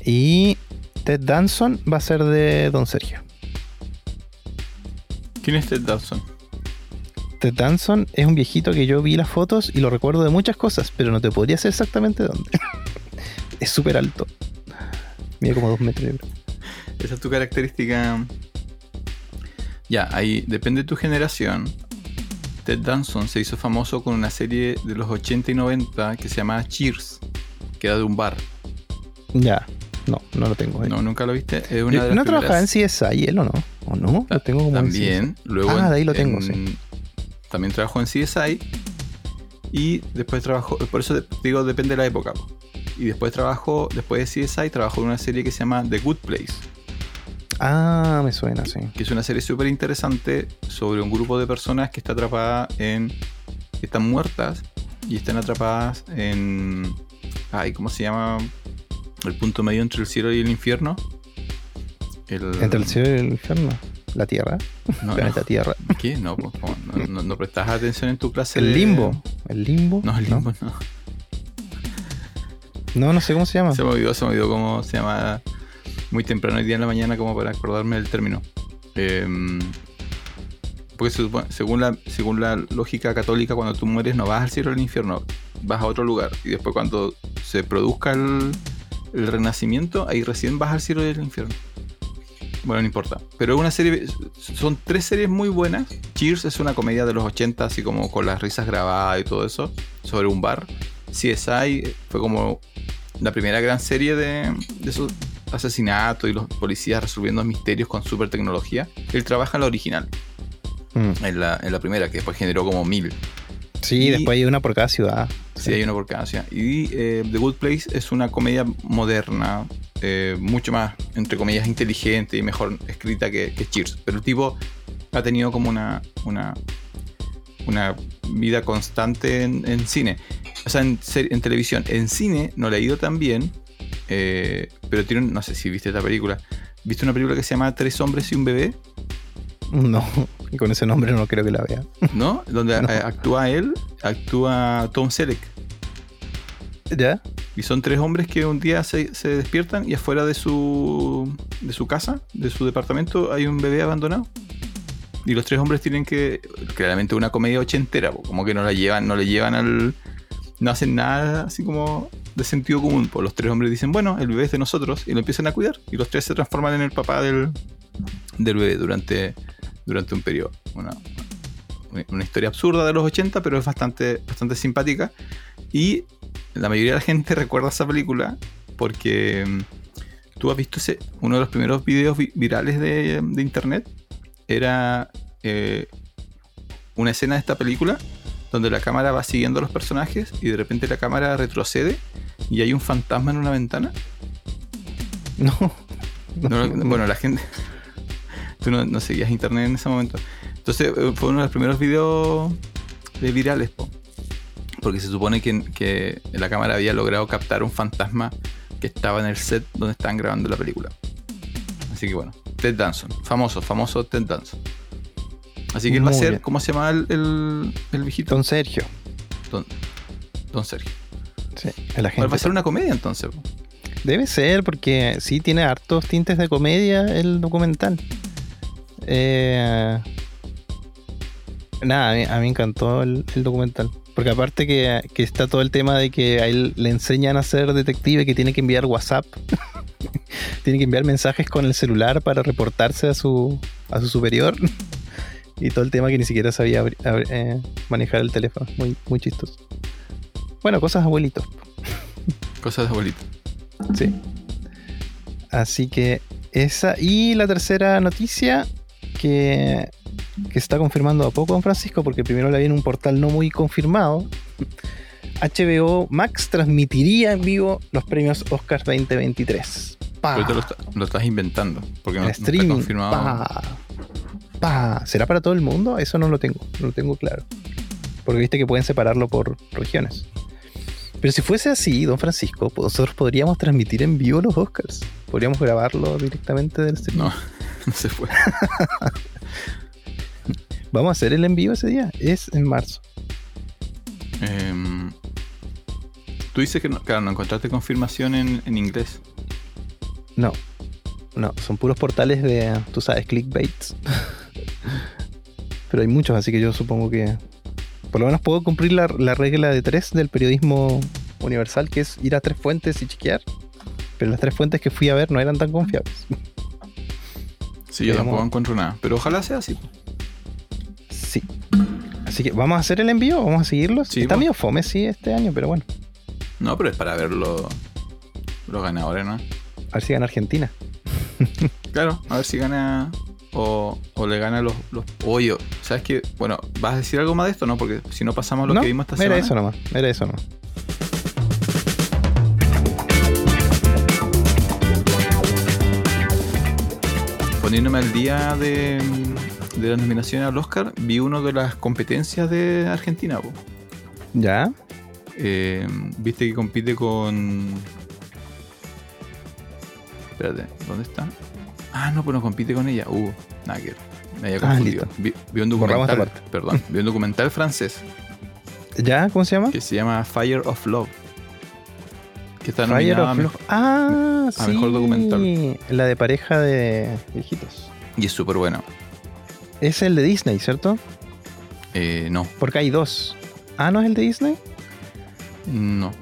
Y Ted Danson va a ser de Don Sergio. ¿Quién es Ted Dawson? Ted Danson es un viejito que yo vi las fotos y lo recuerdo de muchas cosas, pero no te podría decir exactamente dónde. es súper alto. Mide como dos metros. yo creo. Esa es tu característica. Ya, ahí depende de tu generación. Ted Danson se hizo famoso con una serie de los 80 y 90 que se llamaba Cheers, que era de un bar. Ya, no, no lo tengo. ahí. No, nunca lo viste. Es Yo- una de las ¿No trabajaba en CSI él o no? ¿O no? Lo tengo como en También, luego. Ah, en- de ahí lo tengo, en- sí. También trabajó en CSI. Y después trabajó. Por eso digo, depende de la época. Y después trabajó, después de CSI, trabajó en una serie que se llama The Good Place. Ah, me suena, sí. que es una serie súper interesante sobre un grupo de personas que está atrapada en. que están muertas y están atrapadas en. Ay, ¿cómo se llama? El punto medio entre el cielo y el infierno. El, Entre el cielo y el infierno. La Tierra. No, planeta no. Tierra. ¿Qué? No, po, ¿cómo? no, no, no prestas atención en tu clase. El de- limbo. El limbo. No, el limbo no. No, no sé cómo se llama. Se me olvidó, se me olvidó cómo se llama muy temprano el día en la mañana como para acordarme del término. Em, porque según, la, según la lógica católica, cuando tú mueres no vas al cielo o al infierno, vas a otro lugar. Y después cuando se produzca el, el renacimiento, ahí recién vas al cielo y al infierno. Bueno, no importa. Pero es una serie, son tres series muy buenas. Cheers es una comedia de los 80, así como con las risas grabadas y todo eso, sobre un bar. CSI fue como la primera gran serie de, de esos asesinatos y los policías resolviendo misterios con super tecnología. Él trabaja en la original, Mm. en la, en la primera, que después generó como mil. Sí, Y- después hay una por cada ciudad. Sí, hay una por cada ciudad. Y eh, The Good Place es una comedia moderna, eh, mucho más, entre comillas, inteligente y mejor escrita que, que Cheers. Pero el tipo ha tenido como una, una, una vida constante en, en cine. O sea, en, en televisión. En cine no le ha ido tan bien, eh, pero tiene, un- no sé si viste esta película. ¿Viste una película que se llama Tres hombres y un bebé? No, y con ese nombre no creo que la vea. ¿No? Donde No. eh, actúa él, actúa Tom Selleck. ¿Ya? Y son tres hombres que un día se, se despiertan y afuera de su, de su casa, de su departamento, hay un bebé abandonado. Y los tres hombres tienen que. Claramente una comedia ochentera, como que no la llevan, no le llevan al. No hacen nada así como de sentido común. Pues los tres hombres dicen, bueno, el bebé es de nosotros, y lo empiezan a cuidar. Y los tres se transforman en el papá del, del bebé durante, durante un periodo. Una, una historia absurda de los 80, pero es bastante, bastante simpática. Y la mayoría de la gente recuerda esa película porque mm, tú has visto uno de los primeros videos vi- virales de, de internet. Era eh, una escena de esta película donde la cámara va siguiendo a los personajes y de repente la cámara retrocede y hay un fantasma en una ventana. No. No, no, bueno, la gente. Tú no, no seguías internet en ese momento. Entonces eh, fue uno de los primeros videos de virales, po. porque se supone que, que la cámara había logrado captar un fantasma que estaba en el set donde estaban grabando la película. Así que bueno, Ted Danson, famoso, famoso Ted Danson. Así que él va a ser, bien. ¿cómo se llama el, el, el viejito? Don Sergio. Don, Don Sergio. Sí. Va a ser una comedia entonces. Debe ser, porque sí tiene hartos tintes de comedia el documental. Eh, nada, a mí, a mí me encantó el, el documental. Porque aparte que, que está todo el tema de que a él le enseñan a ser detective, que tiene que enviar WhatsApp. tiene que enviar mensajes con el celular para reportarse a su, a su superior. Y todo el tema que ni siquiera sabía abri- abri- eh, manejar el teléfono. Muy, muy chistoso. Bueno, cosas abuelitos. Cosas de abuelito. Sí. Así que esa. Y la tercera noticia que, que está confirmando a poco Don Francisco, porque primero la vi en un portal no muy confirmado. HBO Max transmitiría en vivo los premios Oscars 2023. Pa. Pero te lo, está- lo estás inventando. Porque no, está confirmado. Pa. Pa. ¿Será para todo el mundo? Eso no lo tengo. No lo tengo claro. Porque viste que pueden separarlo por regiones. Pero si fuese así, don Francisco, nosotros podríamos transmitir en vivo los Oscars. Podríamos grabarlo directamente del stream. No, no se fue. Vamos a hacer el en vivo ese día. Es en marzo. Em, tú dices que no, claro, no encontraste confirmación en, en inglés. No. No, son puros portales de, tú sabes, clickbaits. Pero hay muchos, así que yo supongo que por lo menos puedo cumplir la, la regla de tres del periodismo universal, que es ir a tres fuentes y chequear. Pero las tres fuentes que fui a ver no eran tan confiables. Sí, yo tampoco encuentro nada. Pero ojalá sea así. Sí. Así que vamos a hacer el envío, vamos a seguirlos. Sí, Está medio fome, sí, este año, pero bueno. No, pero es para ver los, los ganadores, ¿no? A ver si gana Argentina. Claro, a ver si gana o, o le gana los, los. Oye, ¿sabes qué? Bueno, ¿vas a decir algo más de esto, no? Porque si no pasamos lo no, que vimos esta era semana. eso nomás, era eso nomás. Poniéndome al día de, de las nominaciones al Oscar, vi una de las competencias de Argentina, po. ¿Ya? Eh, Viste que compite con. Espérate, ¿dónde está? Ah, no, pues no compite con ella. Uh, nada que. Me había Ah, confundido. listo. vi, vi un documental. parte. Perdón, vi un documental francés ¿Ya? ¿Cómo se llama? que se llama Fire of Love. Que está Fire a Love. Ah, a sí. mejor documental. La de pareja de viejitos. Y es súper bueno. Es el de Disney, ¿cierto? Eh, no, Porque hay dos. Ah, ¿no es el de Disney? no.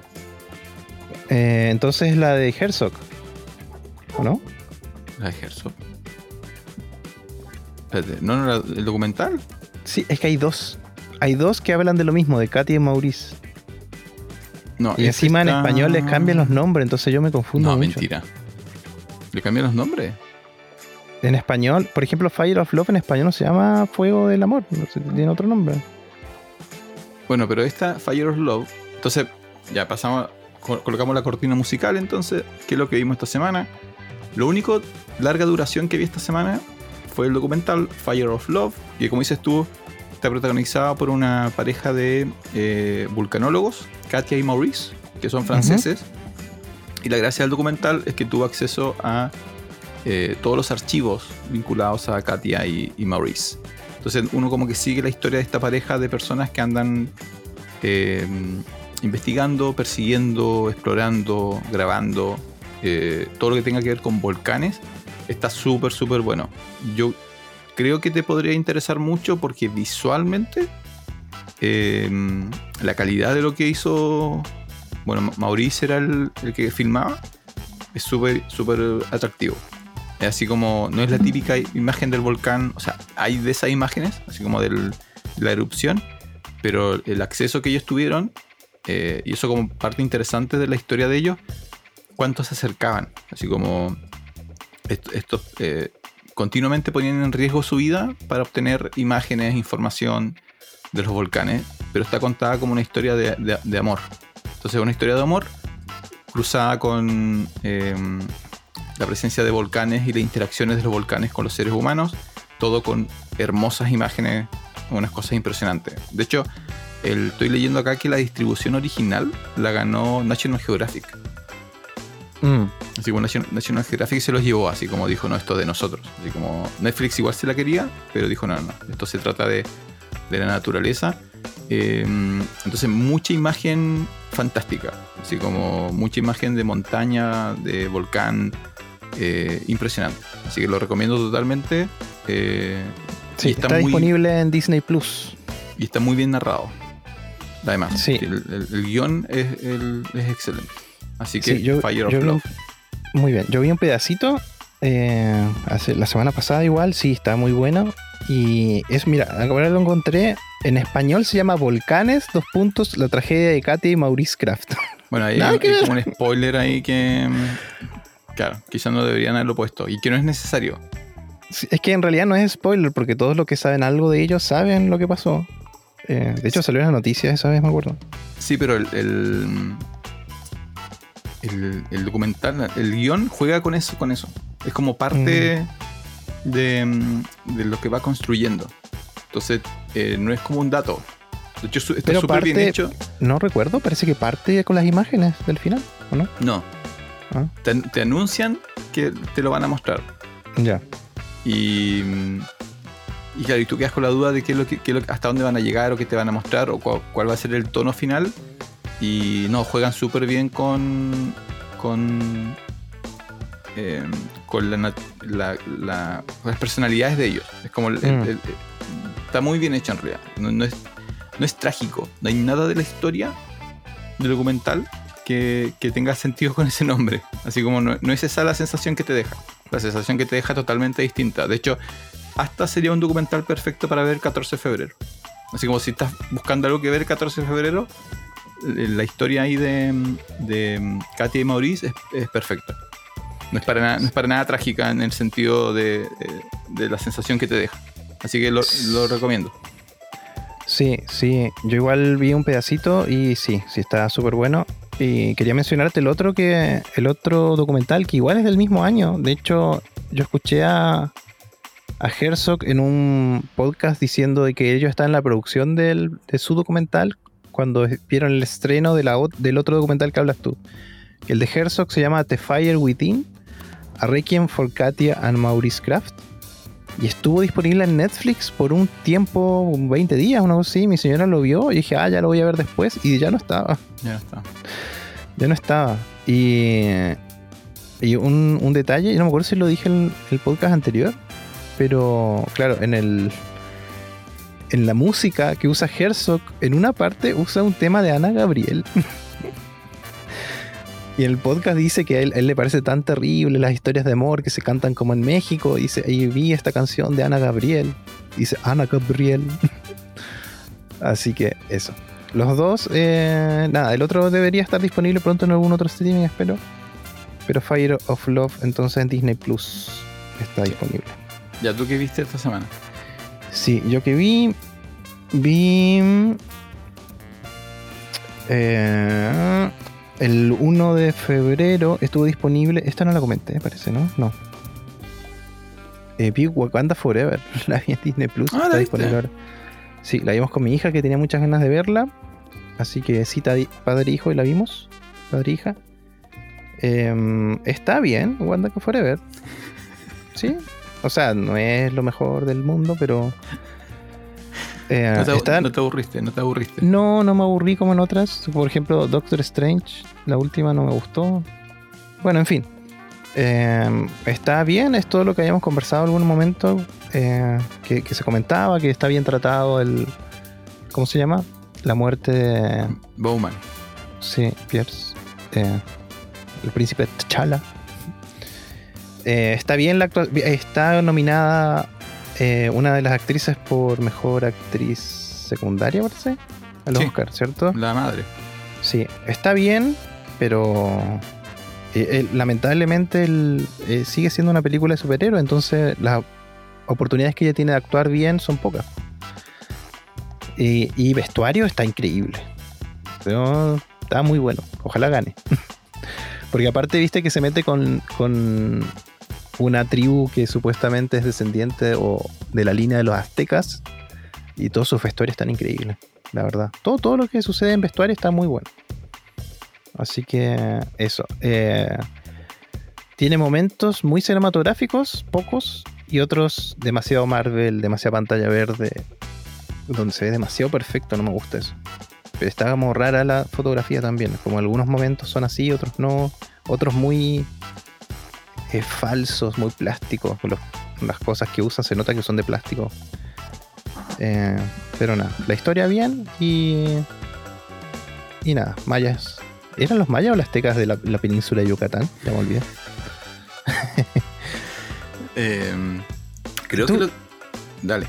Eh, entonces es la de Herzog. ¿O no? La de Herzog. Espérate, ¿no, no era el documental? Sí, es que hay dos. Hay dos que hablan de lo mismo, de Katy y Maurice. No. Y ese encima en español les cambian los nombres, entonces yo me confundo No, mucho. mentira. ¿Le cambian los nombres? En español, por ejemplo, Fire of Love en español no se llama Fuego del Amor, tiene otro nombre. Bueno, pero esta Fire of Love. Entonces, ya pasamos. co- Colocamos la cortina musical, entonces, ¿qué es lo que vimos esta semana? Lo único larga duración que vi esta semana fue el documental Fire of Love, que como dices tú, está protagonizada por una pareja de eh, vulcanólogos, Katia y Maurice, que son franceses. Y la gracia del documental es que tuvo acceso a eh, todos los archivos vinculados a Katia y, Maurice. Entonces uno como que sigue la historia de esta pareja de personas que andan eh, investigando, persiguiendo, explorando, grabando, eh, todo lo que tenga que ver con volcanes. Está súper, súper bueno. Yo creo que te podría interesar mucho porque visualmente la calidad de lo que hizo, bueno, Maurice era el, el que filmaba, es súper, súper atractivo. Es así como, no es la típica imagen del volcán, o sea, hay de esas imágenes, así como de la erupción, pero el acceso que ellos tuvieron, eh, y eso como parte interesante de la historia de ellos, cuánto se acercaban, así como estos eh, continuamente ponían en riesgo su vida para obtener imágenes, información de los volcanes, pero está contada como una historia de, amor. Entonces, una historia de amor cruzada con eh, la presencia de volcanes y las interacciones de los volcanes con los seres humanos, todo con hermosas imágenes, unas cosas impresionantes. De hecho, estoy leyendo acá que la distribución original la ganó National Geographic. Mm. Así como National, Geographic se los llevó, así como dijo, no, esto de nosotros. Así como Netflix igual se la quería, pero dijo, no, no, esto se trata de, la naturaleza. Eh, entonces, mucha imagen fantástica, así como mucha imagen de montaña, de volcán, eh, impresionante. Así que lo recomiendo totalmente. Eh, sí, está, disponible en Disney Plus. Y está muy bien narrado. Además, sí. el, guion es, excelente. Así que Fire of Love. muy bien. Yo vi un pedacito eh, hace, la semana pasada igual, sí, está muy bueno. Y es, mira, ahora lo encontré. En español se llama Volcanes, dos puntos, la tragedia de Katy y Maurice Craft. Bueno, ahí hay, como un spoiler ahí que, Claro, quizás no deberían haberlo puesto y que no es necesario. es que en realidad no es spoiler porque todos los que saben algo de ellos saben lo que pasó. Eh, de hecho salió en las noticias esa vez, me acuerdo. Sí, pero el, el, documental, el guion juega con eso, con eso. Es como parte mm. de, de, lo que va construyendo. Entonces, eh, no es como un dato. De hecho, está súper bien hecho. No recuerdo, parece que parte con las imágenes del final, ¿o no? No, ¿Ah? Te, anuncian que te lo van a mostrar. Ya. Y, y claro, y tú quedas con la duda de qué lo que, hasta dónde van a llegar o qué te van a mostrar o cuál, va a ser el tono final. Y no, juegan súper bien con. con. Eh, con la, las personalidades de ellos. Es como. Mm. está muy bien hecho en realidad. No, es, no es trágico. No hay nada de la historia del documental que, tenga sentido con ese nombre. Así como no, es esa la sensación que te deja. La sensación que te deja totalmente distinta. De hecho, hasta sería un documental perfecto para ver 14 de febrero. Así como si estás buscando algo que ver 14 de febrero, la historia ahí de, de Katia y Maurice es, perfecta. No es, para nada, no es para nada trágica en el sentido de, de, la sensación que te deja. Así que lo, lo recomiendo. Sí, sí. Yo igual vi un pedacito y sí, sí está súper bueno. Y quería mencionarte el otro que el otro documental que igual es del mismo año. De hecho, yo escuché a, a Herzog en un podcast diciendo de que ellos están en la producción de su documental cuando vieron el estreno de la, del otro documental que hablas tú. El de Herzog se llama The Fire Within, A Requiem for Katia and Maurice Craft. Y estuvo disponible en Netflix por un tiempo, 20 días, una cosa así. Mi señora lo vio y dije, ah, ya lo voy a ver después. Y ya no estaba. Ya está. Ya no estaba. Y, y un, un detalle, no me acuerdo si lo dije en el podcast anterior, pero claro, en el en la música que usa Herzog, en una parte usa un tema de Ana Gabriel. Y el podcast dice que a él, le parece tan terrible las historias de amor que se cantan como en México. Dice, ahí vi esta canción de Ana Gabriel. Dice, Ana Gabriel. Así que eso. Los dos, eh, nada, el otro debería estar disponible pronto en algún otro streaming, espero. Pero Fire of Love, entonces en Disney Plus está disponible. ¿Ya tú qué viste esta semana? Sí, yo que vi. Vi. Eh, el 1 de febrero estuvo disponible. Esta no la comenté, parece, ¿no? No. Eh, vi Wakanda Forever. La vi en Disney Plus. Ah, está disponible ahora. Sí, la vimos con mi hija que tenía muchas ganas de verla. Así que cita padre e hijo y la vimos. Padre e hija. Em, está bien, Wakanda Forever. Sí, o sea, no es lo mejor del mundo, pero. Eh, no, te, no, te, aburriste, no te aburriste. No, no me aburrí como en otras. Por ejemplo, Doctor Strange, la última no me gustó. Bueno, en fin. Eh, está bien, es todo lo que habíamos conversado en algún momento. Eh, que, que, se comentaba, que está bien tratado el. ¿Cómo se llama? La muerte de. Bowman. Sí, Pierce. Eh, el príncipe T'Challa. Eh, está bien la Está nominada eh, una de las actrices por mejor actriz secundaria, parece. Al sí, Oscar, ¿cierto? La madre. Sí, está bien, pero lamentablemente sigue siendo una película de superhéroe, entonces las oportunidades que ella tiene de actuar bien son pocas. Y, vestuario está increíble. Pero está muy bueno. Ojalá gane. Porque aparte, viste que se mete con, con una tribu que supuestamente es descendiente o de la línea de los aztecas. Y todos sus vestuarios están increíbles, la verdad. Todo, todo lo que sucede en vestuario está muy bueno. Así que eso. Eh, tiene momentos muy cinematográficos, pocos, y otros demasiado Marvel, demasiada pantalla verde, donde se ve demasiado perfecto, no me gusta eso. Pero está como rara la fotografía también, como algunos momentos son así, otros no, otros muy eh, falsos, muy plásticos, los, las cosas que usan se nota que son de plástico. Eh, pero nada, la historia bien y... Y nada, mayas. ¿Eran los mayas o las tecas de la, la península de Yucatán? Ya me olvidé. eh, creo que... Lo... Dale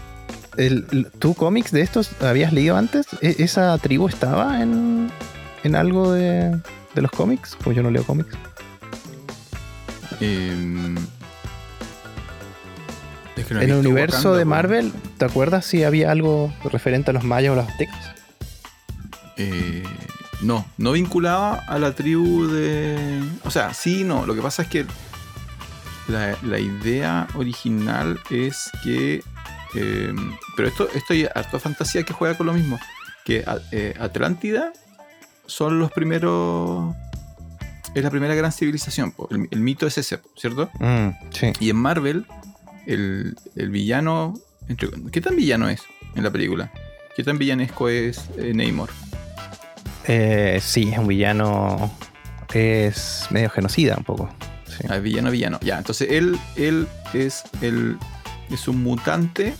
el, ¿tú cómics de estos habías leído antes? ¿E, ¿Esa tribu estaba en, en algo de, de los cómics? Pues yo no leo cómics. Eh, es que no en el universo Wakanda, de Marvel, ¿te acuerdas si había algo referente a los mayas o los aztecas? Eh, no, no vinculaba a la tribu de. O sea, sí, no. Lo que pasa es que la, la idea original es que eh, pero esto, esto hay harta fantasía que juega con lo mismo. Que eh, Atlántida son los primeros. Es la primera gran civilización. El, el, mito es ese, ¿cierto? Mm, sí. Y en Marvel, el, el villano. Entre, ¿Qué tan villano es en la película? ¿Qué tan villanesco es eh, Namor? Eh, sí, es un villano. Es medio genocida un poco. Sí. Ah, villano, villano. Ya, entonces él, él es el es un mutante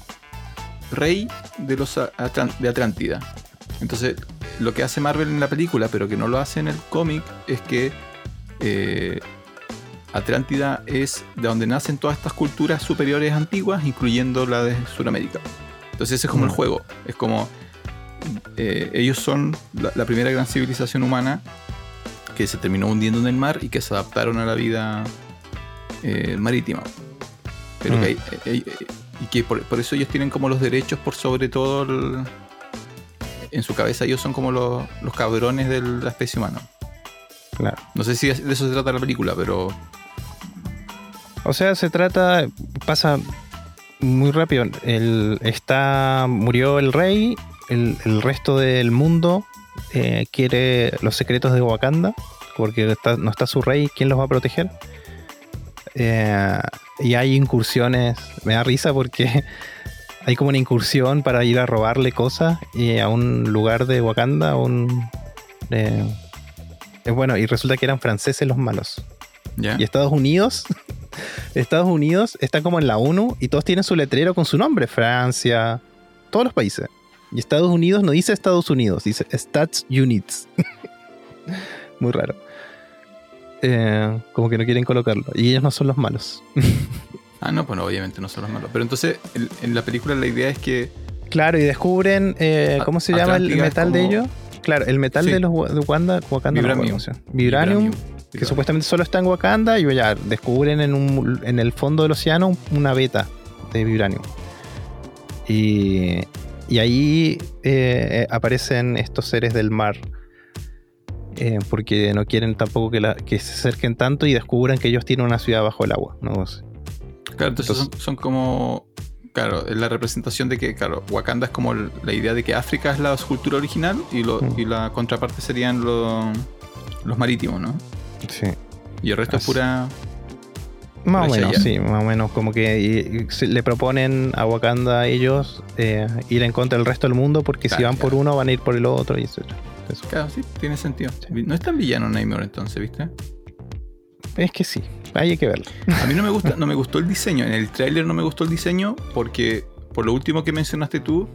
rey de los de Atlántida. Entonces, lo que hace Marvel en la película, pero que no lo hace en el cómic, es que eh, Atlántida es de donde nacen todas estas culturas superiores antiguas, incluyendo la de Sudamérica. Entonces, ese es como mm. el juego. Es como eh, ellos son la, la, primera gran civilización humana que se terminó hundiendo en el mar y que se adaptaron a la vida eh, marítima. Pero mm. que hay, hay, y que por, por, eso ellos tienen como los derechos por sobre todo el, en su cabeza ellos son como los, los cabrones de la especie humana. Claro. No sé si de eso se trata la película, pero... O sea, se trata, pasa muy rápido. El, está, murió el rey, el, el resto del mundo eh, quiere los secretos de Wakanda, porque está, no está su rey, ¿quién los va a proteger? Eh, y hay incursiones, me da risa porque hay como una incursión para ir a robarle cosas y a un lugar de Wakanda, a un... Eh, bueno, y resulta que eran franceses los malos. Yeah. Y Estados Unidos, Estados Unidos está como en la ONU y todos tienen su letrero con su nombre, Francia, todos los países. Y Estados Unidos no dice Estados Unidos, dice Stats Units. Muy raro. Eh, como que no quieren colocarlo. Y ellos no son los malos. ah, no, pues no, obviamente no son los malos. Pero entonces, en, en la película la idea es que. Claro, y descubren. Eh, ¿Cómo se llama el metal como... de ellos? Claro, el metal sí. de los de Wakanda. Wakanda Vibranium. No, Vibranium, que Vibranium. supuestamente solo está en Wakanda. Y ya descubren en, un, en el fondo del océano una beta de Vibranium. Y, y ahí eh, aparecen estos seres del mar eh, porque no quieren tampoco que, la, que, se acerquen tanto y descubran que ellos tienen una ciudad bajo el agua. No. Claro, entonces, entonces son, son, como. Claro, es la representación de que, claro, Wakanda es como la idea de que África es la escultura original y, lo, mm. y la contraparte serían lo, los marítimos, ¿no? Sí. Y el resto Así. es pura. Más o allá menos, sí, más o menos. Como que y- y se- le proponen a Wakanda a ellos eh, ir en contra del resto del mundo porque si Claro, van por uno van a ir por el otro y etc. Eso. Claro, sí, tiene sentido. Sí. No es tan villano Namor entonces, ¿viste? Es que sí, hay que verlo. A mí no me gusta, no me gustó el diseño. En el tráiler no me gustó el diseño porque, por lo último que mencionaste tú,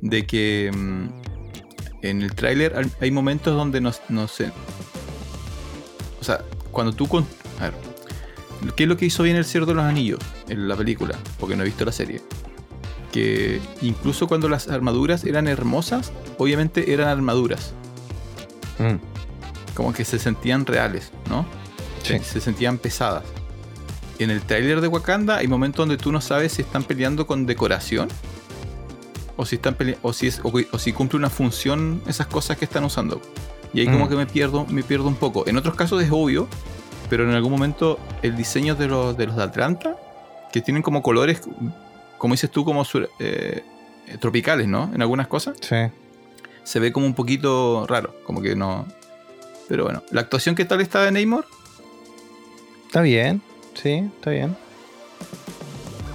de que mm, en el tráiler hay- momentos donde no, no sé. O sea, cuando tú con. A ver. ¿Qué es lo que hizo bien el Señor de los Anillos en la película? Porque no he visto la serie. Que incluso cuando las armaduras eran hermosas, obviamente eran armaduras. Mm, Como que se sentían reales, ¿no? Sí. se sentían pesadas. En el tráiler de Wakanda hay momentos donde tú no sabes si están peleando con decoración o si están o si es o, o si cumple una función esas cosas que están usando. Y ahí como Mm. que me pierdo, me pierdo un poco. En otros casos es obvio, pero en algún momento el diseño de los de los de Atlanta que tienen como colores como dices tú como sur- eh, tropicales, ¿no? En algunas cosas Sí. se ve como un poquito raro, como que no pero bueno, la actuación que tal está de Neymar Está bien, sí, está bien.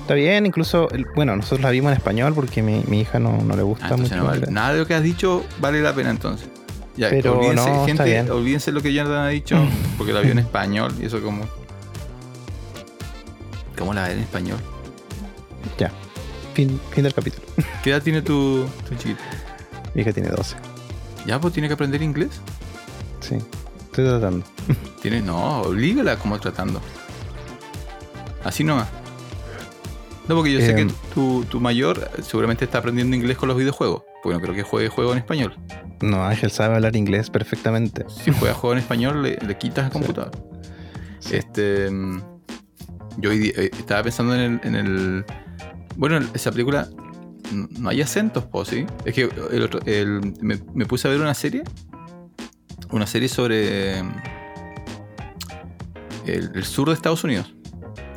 Está bien, incluso, bueno, nosotros la vimos en español porque mi, mi hija no, no le gusta Ah, mucho. no vale- el- nada de lo que has dicho vale la pena entonces. Ya, Pero olvídense, no, está gente, bien. olvídense lo que Jonathan ha dicho, porque la vio en español y eso como. ¿Cómo la ve en español? Ya, fin, fin del capítulo. ¿Qué edad tiene tu, tu chiquito? Mi hija tiene 12. ¿Ya pues tiene que aprender inglés? Sí, estoy tratando. Tiene, no, oblígala como tratando. Así nomás. No, porque yo sé Em. que tu, tu mayor seguramente está aprendiendo inglés con los videojuegos. Porque no creo que juegue juego en español. No, Ángel sabe hablar inglés perfectamente. Si juega juego en español, le, le quitas el computador. Sí. Este. mm, Yo eh, estaba pensando en el, en el- Bueno, en esa película no hay acentos, po, ¿sí? Es que el otro- el- me, me puse a ver una serie. Una serie sobre. mm, El, sur de Estados Unidos.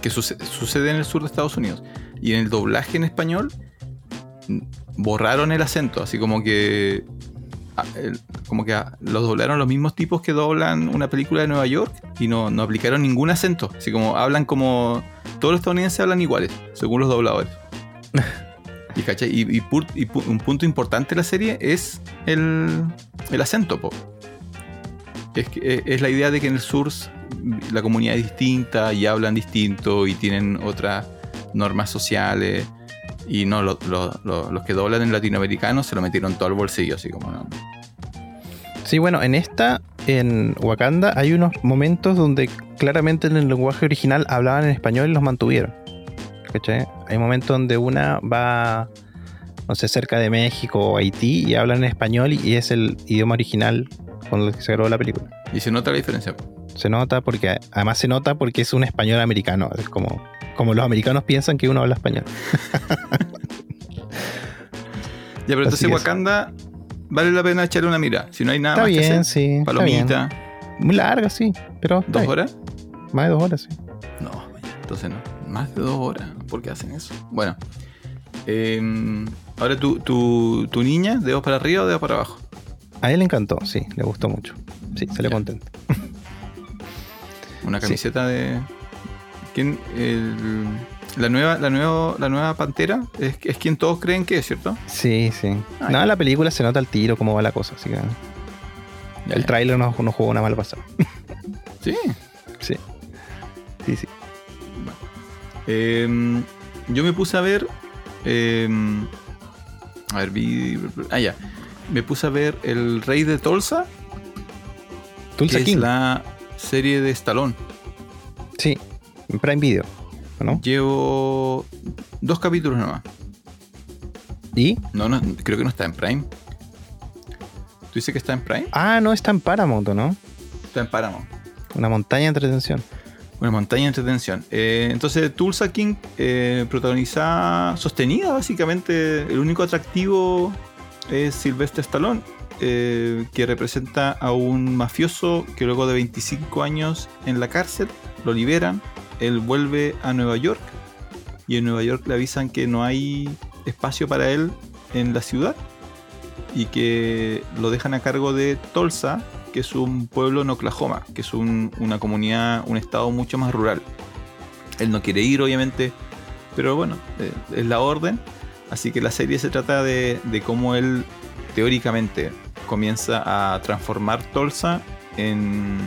Que suce- sucede en el sur de Estados Unidos. Y en el doblaje en español. Borraron el acento, así como que. como que los doblaron los mismos tipos que doblan una película de Nueva York y no, no aplicaron ningún acento. Así como hablan como. Todos los estadounidenses hablan iguales, según los dobladores. y, un punto importante de la serie es el, el acento. Eh, es la idea de que en el sur la comunidad es distinta y hablan distinto y tienen otras normas sociales. Y no, lo- lo- lo- los que doblan en latinoamericano se lo metieron todo al bolsillo, así como no. Sí, bueno, en esta, en Wakanda, hay unos momentos donde claramente en el lenguaje original hablaban en español y los mantuvieron. Hay momentos donde una va, no sé, cerca de México o Haití y hablan en español y es el idioma original que se grabó la película. Y se nota la diferencia. Se nota porque, además se nota porque es un español americano. Es como, como los americanos piensan que uno habla español. Ya, pero Así entonces es. Wakanda vale la pena echarle una mira. Si no hay nada está más que bien, hacer, sí. está palomita, bien. Muy larga, sí. Pero está dos horas. más de dos horas, sí. No, entonces no. Más de dos horas. ¿Por qué hacen eso? Bueno. eh, ahora tu, tu, tu niña, dedos para arriba o dedos para abajo. A él le encantó, sí, le gustó mucho. Sí, salió Ya. contento. Una Sí. camiseta de. ¿Quién? El- la nueva, la nueva, la nueva pantera es, es quien todos creen que es, ¿cierto? Sí, sí. Ah, no, ya. la película se nota al tiro cómo va la cosa, así que Ya, el tráiler no, no jugó una mala pasada. Sí. Sí. Sí, sí. Eh, yo me puse a ver. eh, a ver, vi. Ah, ya. Me puse a ver El Rey de Tulsa, Tulsa que es King. la serie de Stallone. Sí, en Prime Video, ¿o ¿no? Llevo dos capítulos nomás. ¿Y? No, no, creo que no está en Prime. ¿Tú dices que está en Prime? Ah, no, está en Paramount, ¿o ¿no? Está en Paramount. Una montaña de entretención. Una montaña de entretención. Eh, entonces, Tulsa King, eh, protagonizada, sostenida básicamente, el único atractivo es Sylvester Stallone, eh, que representa a un mafioso que luego de 25 años en la cárcel lo liberan, él vuelve a Nueva York y en Nueva York le avisan que no hay espacio para él en la ciudad y que lo dejan a cargo de Tulsa, que es un pueblo en Oklahoma, que es un- una comunidad, un estado mucho más rural. Él no quiere ir, obviamente, pero bueno, eh, es la orden. Así que la serie se trata de, de cómo él teóricamente comienza a transformar Tulsa en...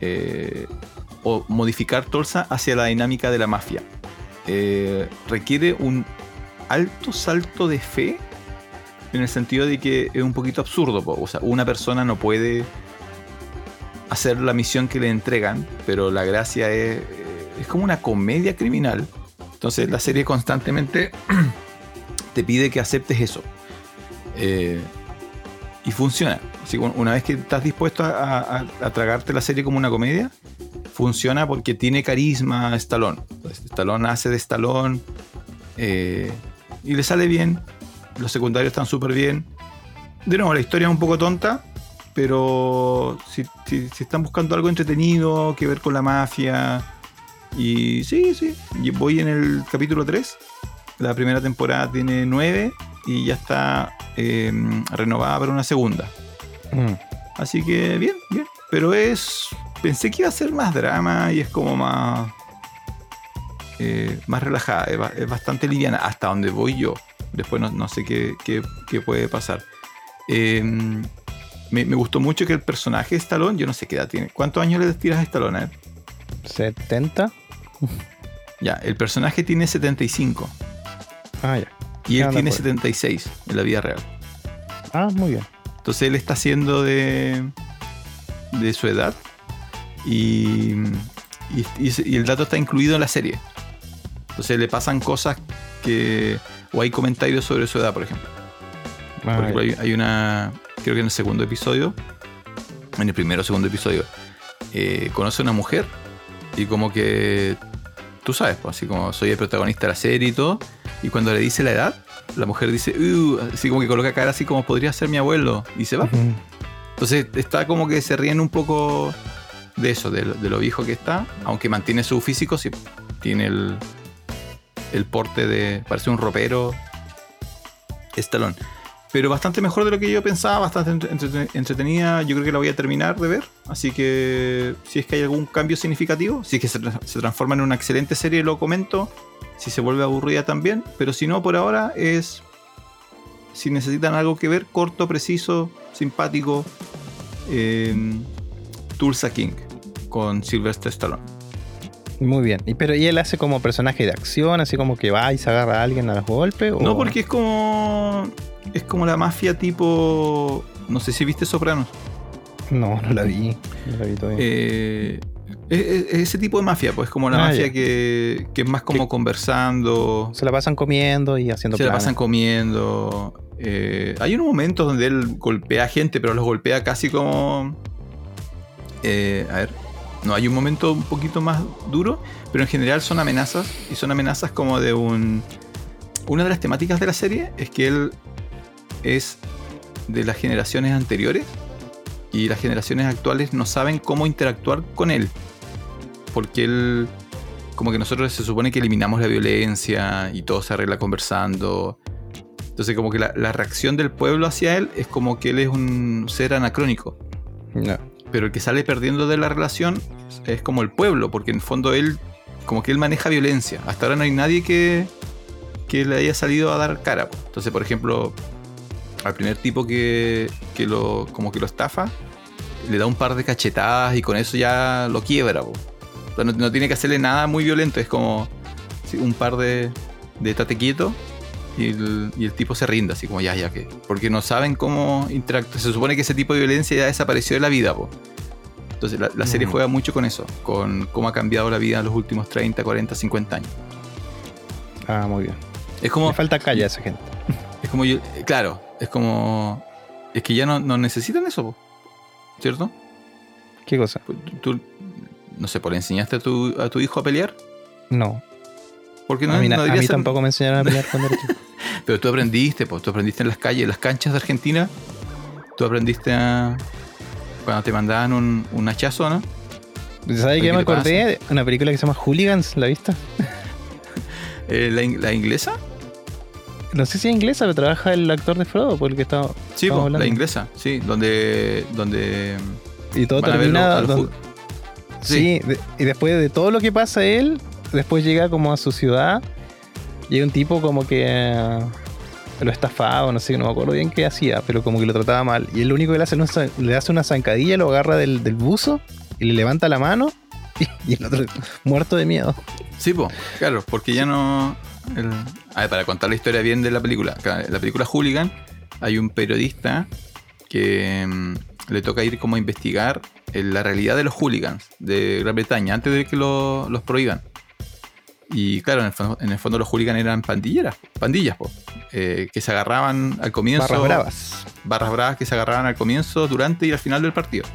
eh, o modificar Tulsa hacia la dinámica de la mafia. Eh, requiere un alto salto de fe en el sentido de que es un poquito absurdo. O sea, una persona no puede hacer la misión que le entregan, pero la gracia es, es como una comedia criminal. Entonces la serie constantemente te pide que aceptes eso. Eh, y funciona. Así una vez que estás dispuesto a, tragarte la serie como una comedia, funciona porque tiene carisma Stallone. Entonces, Stallone hace de Stallone eh, y le sale bien. Los secundarios están súper bien. De nuevo, la historia es un poco tonta, pero si- si están buscando algo entretenido que ver con la mafia. Y sí, sí. Voy en el capítulo 3. La primera temporada tiene 9 y ya está eh, renovada para una segunda. Mm. Así que bien, bien. Pero es. Pensé que iba a ser más drama y es como más. eh, más relajada. Es, ba- es bastante liviana hasta donde voy yo. Después no, no sé qué, qué- qué puede pasar. Eh, me, me gustó mucho que el personaje de Stallone, yo no sé qué edad tiene. ¿Cuántos años le tiras a Stallone? A ver. 70. Ya, el personaje tiene 75 Ah, ya. y él tiene acuerdo. 76 en la vida real. Ah, muy bien. Entonces él está haciendo de, de su edad y, y, el dato está incluido en la serie. Entonces le pasan cosas que... o hay comentarios sobre su edad, por ejemplo. Ah, Por ejemplo, hay, hay una... creo que en el segundo episodio, en el primero o segundo episodio, eh, conoce a una mujer y como que... Tú sabes, pues, así como soy el protagonista de la serie y todo, y cuando le dice la edad, la mujer dice, "Uh", así como que coloca cara así como podría ser mi abuelo, y se va. Entonces está como que se ríen un poco de eso, de, lo- de lo viejo que está, aunque mantiene su físico, sí, tiene el, el porte de, parece un ropero, estalón. Pero bastante mejor de lo que yo pensaba, bastante entre- entrete- entretenida, yo creo que la voy a terminar de ver, así que si es que hay algún cambio significativo, si es que se, tra- se transforma en una excelente serie, lo comento, si se vuelve aburrida también, pero si no, por ahora es si necesitan algo que ver, corto, preciso, simpático, eh, Tulsa King con Sylvester Stallone. Muy bien. Y, pero ¿y él hace como personaje de acción, así como que va y se agarra a alguien a los golpes? o- No, porque es como. Es como la mafia tipo. No sé si viste Sopranos. No, no la vi. No la vi todavía. Eh, es, es- es ese tipo de mafia, pues como la Ah, mafia que, que es más como Que- conversando. se la pasan comiendo y haciendo Se la pasan comiendo. Eh, hay unos momentos donde él golpea a gente, pero los golpea casi como. eh, a ver. No, hay un momento un poquito más duro, pero en general son amenazas. Y son amenazas como de un. Una de las temáticas de la serie es que él es de las generaciones anteriores y las generaciones actuales no saben cómo interactuar con él. Porque él. Como que nosotros se supone que eliminamos la violencia y todo se arregla conversando. Entonces, como que la, la reacción del pueblo hacia él es como que él es un ser anacrónico. No. Pero el que sale perdiendo de la relación es como el pueblo, porque en el fondo él, como que él maneja violencia. Hasta ahora no hay nadie que, que le haya salido a dar cara. Entonces, por ejemplo, al primer tipo que, que lo, como que lo estafa, le da un par de cachetadas y con eso ya lo quiebra. po. O sea, no, no tiene que hacerle nada muy violento, es como sí, un par de, de tate quieto y el, y el tipo se rinde, así como ya, ya que. Porque no saben cómo interactuar. Se supone que ese tipo de violencia ya desapareció de la vida, po. Entonces la, la serie Mm. juega mucho con eso, con cómo ha cambiado la vida en los últimos 30, 40, 50 años. Ah, muy bien. Es como. Le falta calle a esa gente. Es como yo. Claro, es como. Es que ya no, no necesitan eso. ¿cierto? ¿Qué cosa? Pues Tú, no sé, ¿por le enseñaste a tu, a tu hijo a pelear? No. Porque no, a mí, no a mí ser- tampoco me enseñaron a pelear cuando era chico. Pero tú aprendiste, pues tú aprendiste en las calles, en las canchas de Argentina. Tú aprendiste a. Cuando te mandaban un, un hachazo, ¿no? ¿Sabes ¿Qué me pasa? acordé? Una película que se llama Hooligans, ¿la viste? Eh, la, in- la inglesa? No sé si es inglesa, pero trabaja el actor de Frodo, por el que estaba. Sí, po, la inglesa, sí, donde. donde Y todo termina. donde- Sí, de- y después de todo lo que pasa él, después llega como a su ciudad y hay un tipo como que eh, lo estafaba, no sé, no me acuerdo bien qué hacía, pero como que lo trataba mal. Y él lo único que le hace, le hace una zancadilla, lo agarra del, del buzo y le levanta la mano y, y el otro muerto de miedo. Sí, po, claro, porque ya no. El- a ver, para contar la historia bien de la película. La película Hooligan hay un periodista que mm, le toca ir como a investigar eh, la realidad de los hooligans de Gran Bretaña antes de que lo- los prohíban. Y claro, en el, fondo, en el fondo los hooligans eran pandilleras, pandillas, po, eh, que se agarraban al comienzo. Barras bravas. barras bravas que se agarraban al comienzo, durante y al final del partido.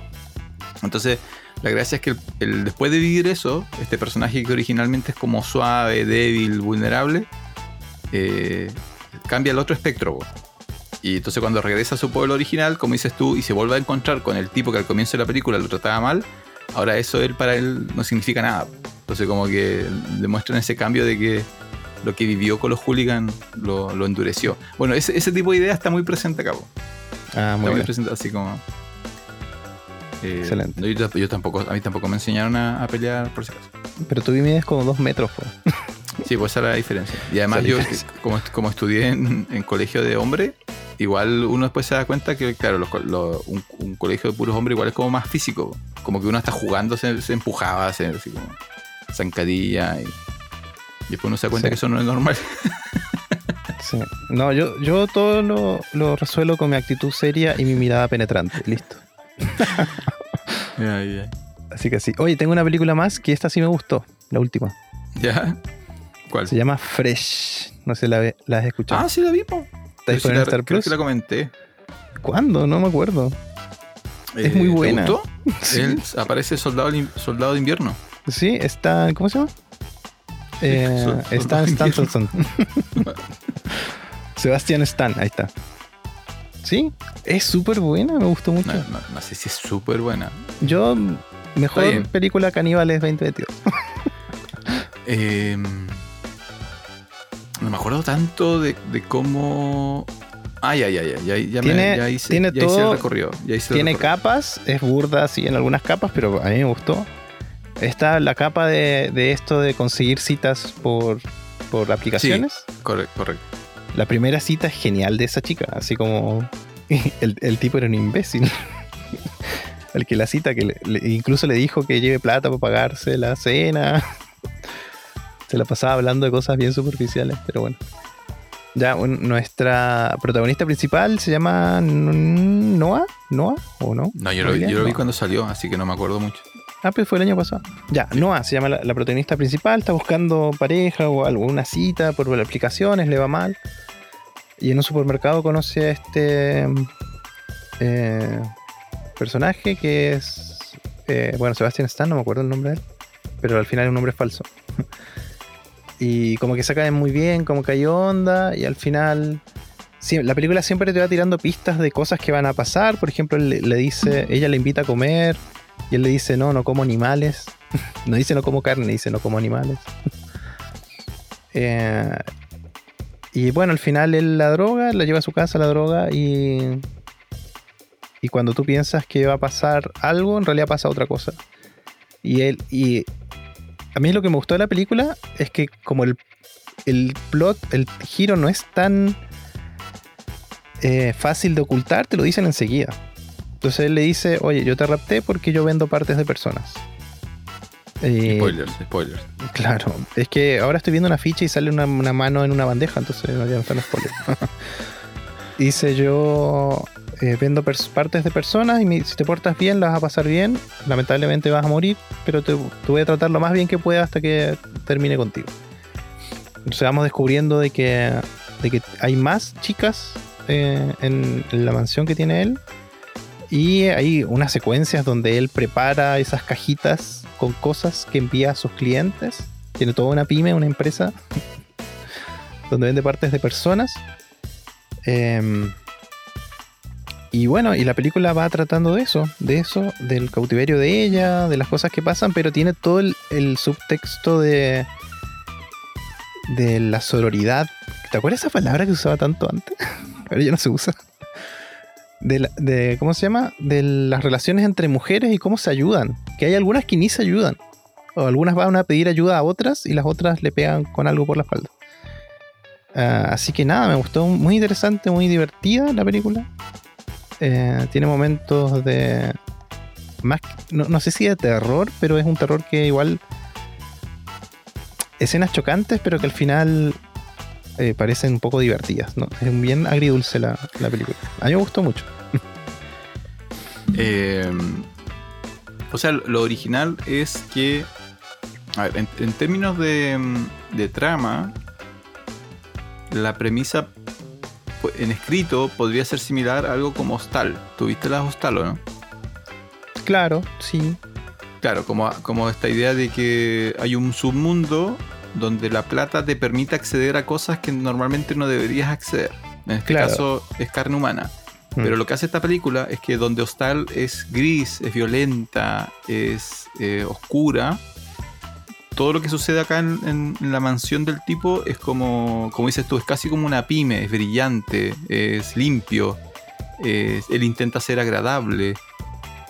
Entonces, la gracia es que el- el- después de vivir eso, este personaje que originalmente es como suave, débil, vulnerable, eh, cambia al otro espectro. Y entonces cuando regresa a su pueblo original, como dices tú, y se vuelve a encontrar con el tipo que al comienzo de la película lo trataba mal, ahora eso él para él no significa nada. Entonces como que demuestran ese cambio de que lo que vivió con los hooligans lo, lo endureció. Bueno, ese, ese tipo de idea está muy presente acá. Ah, Está muy muy bien. presente así como... eh, Excelente. no, yo, yo tampoco, a mí tampoco me enseñaron a, a pelear por si acaso. Pero tú mides como dos metros, po. Sí, pues esa es la diferencia. Y además Esa yo, como, como estudié en, en colegio de hombre, igual uno después se da cuenta que, claro, los un, un colegio de puros hombres igual es como más físico. Como que uno está jugando, se, se empujaba, se, así como zancadilla. Y, y después uno se da cuenta Sí. que eso no es normal. Sí. No, yo, yo todo lo, lo resuelvo con mi actitud seria y mi mirada penetrante. Listo. Así que sí. Oye, tengo una película más que esta sí me gustó. La última. ¿Ya? ¿Cuál? Se llama Fresh. No sé, la, has escuchado. Ah, sí la vi, po. ¿Está en Star creo Plus? que la comenté. ¿Cuándo? No me acuerdo. Es muy ¿te buena. gustó? Sí. Él aparece soldado, soldado de invierno. Sí, está. ¿Cómo se llama? Eh, Stan Soldado Stanton. Sebastián Stan, ahí está. Sí, es súper buena, me gustó mucho. No, no- no sé si es súper buena. Yo, mejor película Caníbales 2022. Eh, no me acuerdo tanto de, de cómo. Ay, ay, ay, ay, ya, ya, Tiene- me, ya hice, tiene ya hice el todo- recorrido. ya hice el Tiene recorrido. capas, es burda así en algunas capas, pero a mí me gustó. Está la capa de, de esto de conseguir citas por, por aplicaciones. Correcto, correcto. La primera cita es genial de esa chica, así como el, el tipo era un imbécil. El que la cita, que le- le- incluso le dijo que lleve plata para pagarse la cena. Se la pasaba hablando de cosas bien superficiales, pero bueno. Ya, un- nuestra protagonista principal se llama Noah, Noah o no? No, yo lo, vi- yo lo vi cuando salió, así que no me acuerdo mucho. Ah, pero fue el año pasado. Ya, Noah se llama la, la protagonista principal, está buscando pareja o algo, una cita por aplicaciones, le va mal. Y en un supermercado conoce a este eh, personaje que es, eh, bueno, Sebastián Stan, no me acuerdo el nombre de él, pero al final es un nombre falso. y como que se caen muy bien, como que hay onda, y al final... la película siempre te va tirando pistas de cosas que van a pasar. Por ejemplo, le dice, ella le invita a comer y él le dice, no, no como animales. no dice no como carne, dice no como animales. Eh, y bueno, al final él la droga, la lleva a su casa la droga y... Y cuando tú piensas que va a pasar algo, en realidad pasa otra cosa. Y él... Y a mí lo que me gustó de la película es que como el, el plot, el giro no es tan eh, fácil de ocultar, te lo dicen enseguida. Entonces él le dice, oye, yo te rapté porque yo vendo partes de personas. Eh, Spoilers, spoilers. Claro, es que ahora estoy viendo una ficha y sale una, una mano en una bandeja, entonces no, ya no están los spoilers. Dice yo eh, vendo partes de personas y mi- si te portas bien las vas a pasar bien, lamentablemente vas a morir, pero te, te voy a tratar lo más bien que pueda hasta que termine contigo. Entonces vamos descubriendo de que, de que hay más chicas eh, en, en la mansión que tiene él y hay unas secuencias donde él prepara esas cajitas con cosas que envía a sus clientes. Tiene toda una pyme, una empresa, donde vende partes de personas. Em, y bueno, y la película va tratando de eso, de eso, del cautiverio de ella, de las cosas que pasan, pero tiene todo el, subtexto de, de la sororidad. ¿Te acuerdas esa palabra que usaba tanto antes? Ahora ya no se usa. De, la- de- ¿cómo se llama? De las relaciones entre mujeres y cómo se ayudan. Que hay algunas que ni se ayudan. O algunas van a pedir ayuda a otras y las otras le pegan con algo por la espalda. Ah, así que nada, me gustó muy interesante, muy divertida la película. Eh, tiene momentos de. Más, no, no sé si de terror, pero es un terror que igual. Escenas chocantes, pero que al final eh, parecen un poco divertidas. ¿no? Es bien agridulce la, la película. A mí me gustó mucho. Eh, o sea, lo original es que. A ver, en, en términos de, de trama, la premisa en escrito podría ser similar a algo como Hostal. ¿Tuviste las Hostal o no? Claro, sí. Claro, como, como esta idea de que hay un submundo donde la plata te permite acceder a cosas que normalmente no deberías acceder. En este Claro. caso es carne humana. Mm. Pero lo que hace esta película es que donde Hostal es gris, es violenta, es eh, oscura, todo lo que sucede acá en, en- en la mansión del tipo es como, como dices tú, es casi como una pyme, es brillante, es limpio, es- él intenta ser agradable.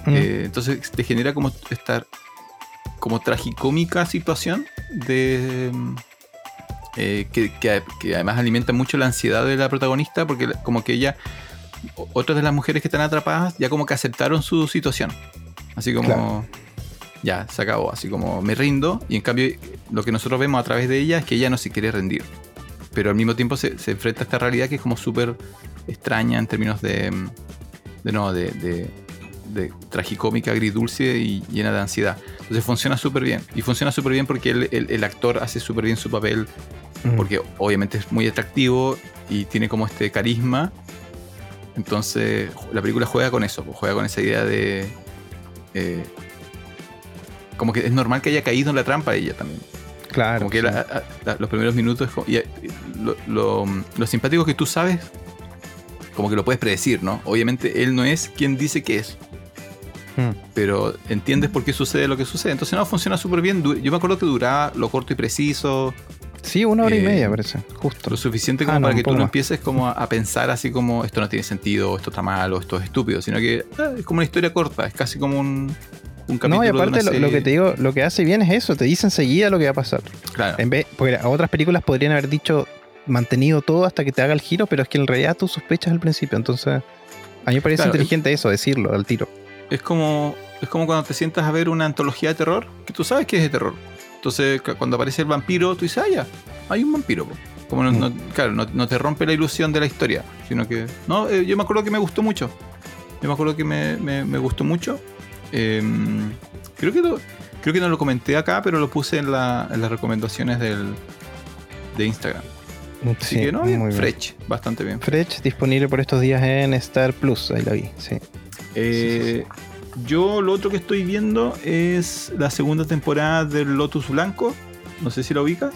Mm. Eh, entonces te genera como esta como tragicómica situación de eh, que, que- que además alimenta mucho la ansiedad de la protagonista porque como que ella otras de las mujeres que están atrapadas ya como que aceptaron su situación así como Claro. ya se acabó así como me rindo y en cambio lo que nosotros vemos a través de ella es que ella no se quiere rendir pero al mismo tiempo se, se enfrenta a esta realidad que es como súper extraña en términos de de no de, de, de tragicómica, agridulce y llena de ansiedad. Entonces funciona súper bien. Y funciona súper bien porque el, el- el actor hace súper bien su papel, porque obviamente es muy atractivo y tiene como este carisma. Entonces la película juega con eso, pues, juega con esa idea de... eh, como que es normal que haya caído en la trampa ella también. Claro. Como que sí. la- la- los primeros minutos y, eh, lo, lo- lo simpático es que tú sabes, como que lo puedes predecir, ¿no? Obviamente él no es quien dice que es, Mm. pero entiendes por qué sucede lo que sucede. Entonces no, funciona súper bien. Yo me acuerdo que duraba lo corto y preciso, Sí, una hora y eh, media parece. Justo. lo suficiente como Ah, no, para que tú no empieces como a, a pensar así como esto no tiene sentido, esto está mal, o esto es estúpido, sino que ah, es como una historia corta, es casi como un, un capítulo No, y de una aparte lo, que te digo, lo que hace bien es eso, te dice enseguida lo que va a pasar. Claro. En vez, porque a otras películas podrían haber dicho mantenido todo hasta que te haga el giro, pero es que en realidad tú sospechas al principio. Entonces, a mí me parece Claro, inteligente eso, decirlo al tiro. Es como, es como cuando te sientas a ver una antología de terror, que tú sabes que es de terror. Entonces, cu- cuando aparece el vampiro, tú dices, ah, ya, hay un vampiro. po". Como no, Mm. no- claro, no, no te rompe la ilusión de la historia, sino que. No, eh, yo me acuerdo que me gustó mucho. Yo me acuerdo que me, me- me gustó mucho. Em, creo, que lo- creo que no lo comenté acá, pero lo puse en, la- en las recomendaciones del, de Instagram. Así Sí, que no, bien, muy bien. bastante bien. Fresh disponible por estos días en Star Plus, ahí la vi, sí. Eh, yo lo otro que estoy viendo es la segunda temporada del Lotus Blanco. No sé si la ubicas.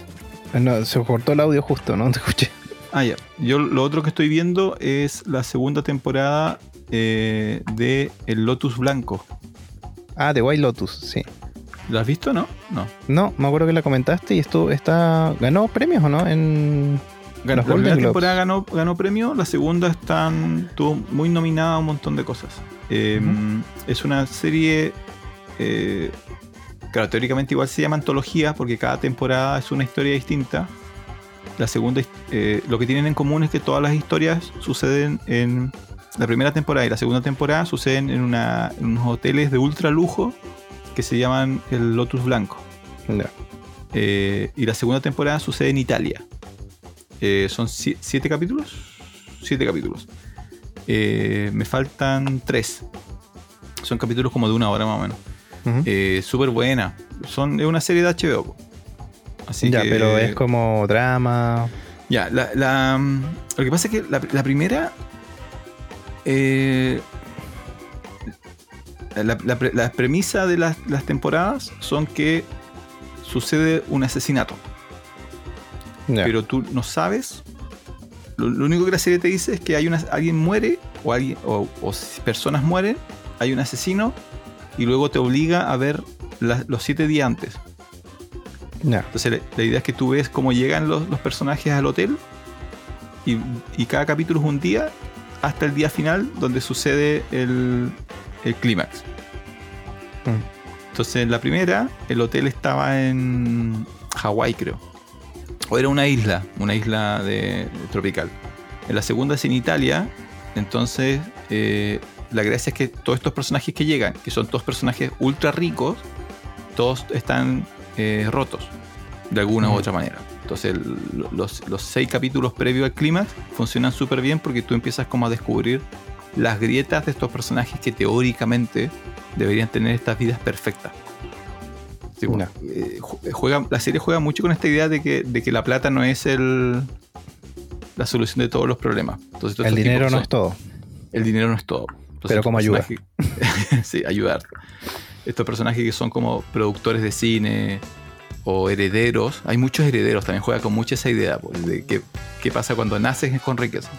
Ah, No, se cortó el audio justo, ¿no? Te escuché. Ah, ya. Yo lo otro que estoy viendo es la segunda temporada eh, de El Lotus Blanco. Ah, The White Lotus, sí. ¿Lo has visto, no? No. No, me acuerdo que la comentaste y esto está. ¿Ganó premios o no? En. Ganó, la primera temporada ganó, ganó premio, la segunda están, estuvo muy nominada a un montón de cosas. Eh, Es una serie, eh, claro, teóricamente igual se llama antología porque cada temporada es una historia distinta. La segunda, eh, lo que tienen en común es que todas las historias suceden en la primera temporada y la segunda temporada suceden en, una, en unos hoteles de ultra lujo que se llaman el Lotus Blanco. Eh, y la segunda temporada sucede en Italia. Eh, son si- siete capítulos. Siete capítulos. Eh, me faltan tres. Son capítulos como de una hora más o menos. Eh, Súper buena. Son, es una serie de HBO. Así ya, que, pero es como drama. Ya, la, la, mm, lo que pasa es que la, la primera. la premisa de las, las temporadas son que sucede un asesinato. Pero tú no sabes. Lo, lo único que la serie te dice es que hay una, alguien muere o, alguien, o, personas mueren, hay un asesino y luego te obliga a ver la- los siete días antes. Entonces la, la idea es que tú ves cómo llegan los, los personajes al hotel y, y cada capítulo es un día hasta el día final donde sucede el, el clímax. Mm. Entonces, en la primera, el hotel estaba en Hawái, creo. O era una isla, una isla de, tropical. En la segunda es en Italia. Entonces, eh, la gracia es que todos estos personajes que llegan, que son todos personajes ultra ricos, todos están eh, rotos de alguna u otra manera. Entonces, el- los, los seis capítulos previos al clímax funcionan súper bien porque tú empiezas como a descubrir las grietas de estos personajes que teóricamente deberían tener estas vidas perfectas. Sí, bueno, eh, ju- juega, la serie juega mucho con esta idea de que, de que la plata no es el, la solución de todos los problemas. Entonces, El dinero no son- es todo. el dinero no es todo. Entonces, Pero como ayuda. sí, ayudar. Estos personajes que son como productores de cine o herederos. Hay muchos herederos, también juega con mucha esa idea pues, de qué, qué pasa cuando naces con riqueza.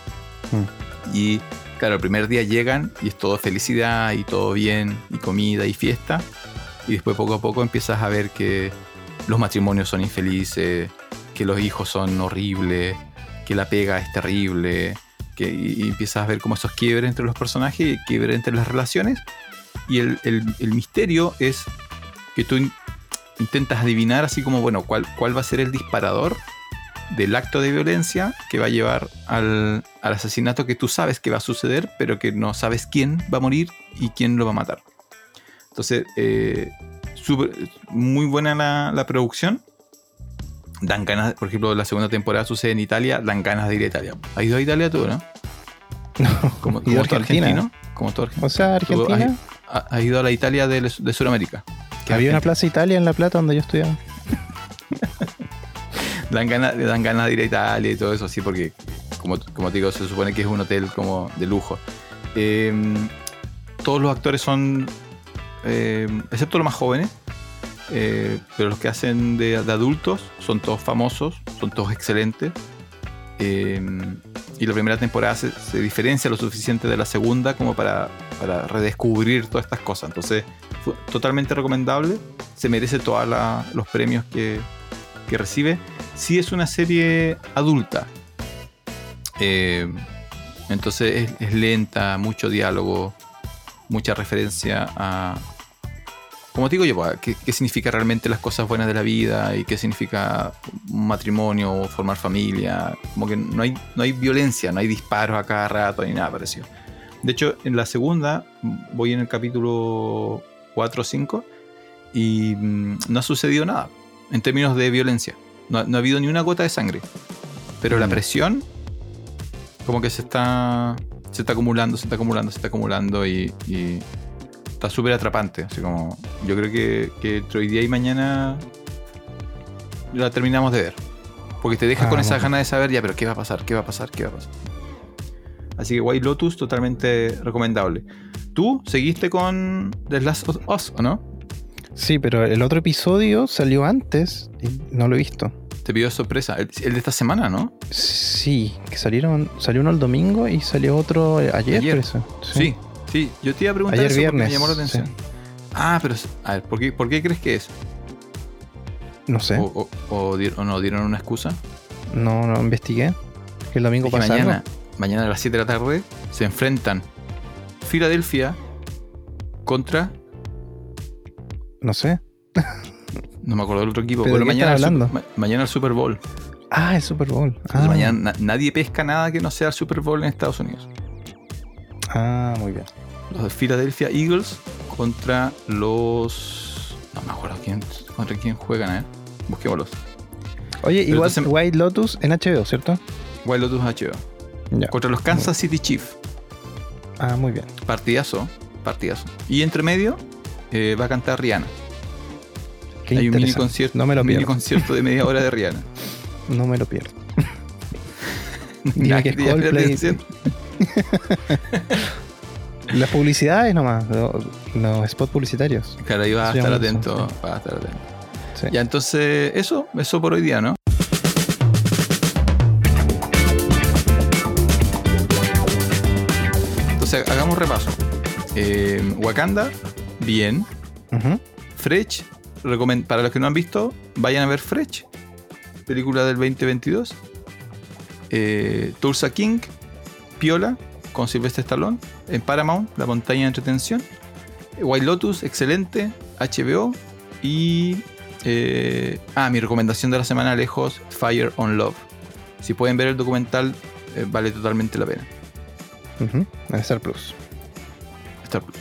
Mm. Y claro, el primer día llegan y es todo felicidad y todo bien y comida y fiesta. Y después poco a poco empiezas a ver que los matrimonios son infelices, que los hijos son horribles, que la pega es terrible, que, y, empiezas a ver como esos quiebres entre los personajes quiebres entre las relaciones. Y el, el- misterio es que tú in- intentas adivinar así como, bueno, cuál, cuál va a ser el disparador del acto de violencia que va a llevar al, al asesinato que tú sabes que va a suceder, pero que no sabes quién va a morir y quién lo va a matar. Entonces, eh, súper- muy buena la, la producción. Dan ganas, por ejemplo, la segunda temporada sucede en Italia, dan ganas de ir a Italia. ¿Has ido a Italia tú, no? Como, Y como todo Argentina. argentino. Como todo argentino. O sea, has- Argentina. ha- Has ido a la Italia de, de Sudamérica. Que Había una plaza Italia en La Plata donde yo estudiaba. dan ganas, dan ganas de ir a Italia y todo eso, así porque, como, como te digo, se supone que es un hotel como de lujo. Eh, todos los actores son, eh, excepto los más jóvenes, eh, pero los que hacen de, adultos son todos famosos, son todos excelentes. Eh, y la primera temporada se, diferencia lo suficiente de la segunda como para, para redescubrir todas estas cosas. Entonces, totalmente recomendable. Se merece todos los premios que, que recibe. Sí es una serie adulta. Entonces es, es lenta, mucho diálogo, mucha referencia a... Como te digo yo, pues, ¿qué, qué significa realmente las cosas buenas de la vida y qué significa un matrimonio o formar familia? Como que no hay, no hay violencia, no hay disparos a cada rato ni nada parecido. De hecho, en la segunda, voy en el capítulo 4 o 5 y mm, no ha sucedido nada en términos de violencia. No, ha- no ha habido ni una gota de sangre. Pero la Mm. presión, como que se está, se está acumulando, se está acumulando, se está acumulando y, y está súper atrapante. Así como, yo creo que, que entre hoy día y mañana la terminamos de ver. Porque te deja Ah, con esa bueno. ganas de saber ya, pero ¿qué va a pasar? ¿Qué va a pasar? ¿Qué va a pasar? Así que White Lotus, totalmente recomendable. ¿Tú seguiste con The Last of Us o no? Sí, pero el otro episodio salió antes y no lo he visto. Te pidió sorpresa. El, el de esta semana, ¿no? Sí, que salieron, salió uno el domingo y salió otro ayer. Sí. Sí, Yo te iba a preguntar Ayer eso porque me viernes, llamó la atención. sí. Ah, pero a ver, ¿por qué, por qué crees que es? No sé, O, no dieron una excusa? no, no investigué. Que el domingo Es que pasa mañana, mañana a las 7 de la tarde se enfrentan Filadelfia contra. No sé. No me acuerdo del otro equipo. ¿Pero qué mañana, hablando? ma- mañana el Super Bowl. Ah, el Super Bowl. Ah, mañana na- nadie pesca nada que no sea el Super Bowl en Estados Unidos. Ah, muy bien. Los de Philadelphia Eagles contra los. No me acuerdo quién, contra quién juegan, ¿eh? Busquémoslos. Oye, Pero igual entonces- White Lotus en HBO, ¿cierto? Wild Lotus HBO. Ya. Contra los Kansas City Chiefs. Ah, muy bien. Partidazo. Partidazo. Y entre medio eh, va a cantar Rihanna. Qué Hay un mini concierto, No me lo mini pierdo. concierto de media hora de Rihanna. No me lo pierdo. Ya que es Coldplay. Las publicidades nomás, lo- los spots publicitarios. Claro, ahí vas a estar atento. sí. Vas a estar atento. Sí. Ya, entonces, eso, eso por hoy día, ¿no? Entonces, hagamos repaso. Eh, Wakanda, bien. Ujú. Fresh, recomen- para los que no han visto, vayan a ver Fresh, película del 2022. Eh, Tulsa King, Piola, con Silvestre Stallone. En Paramount, La Montaña de Entretención. White Lotus, excelente. HBO. Y. eh, ah, mi recomendación de la semana lejos: Fire on Love. Si pueden ver el documental, eh, vale totalmente la pena. En Star Plus. Star Plus.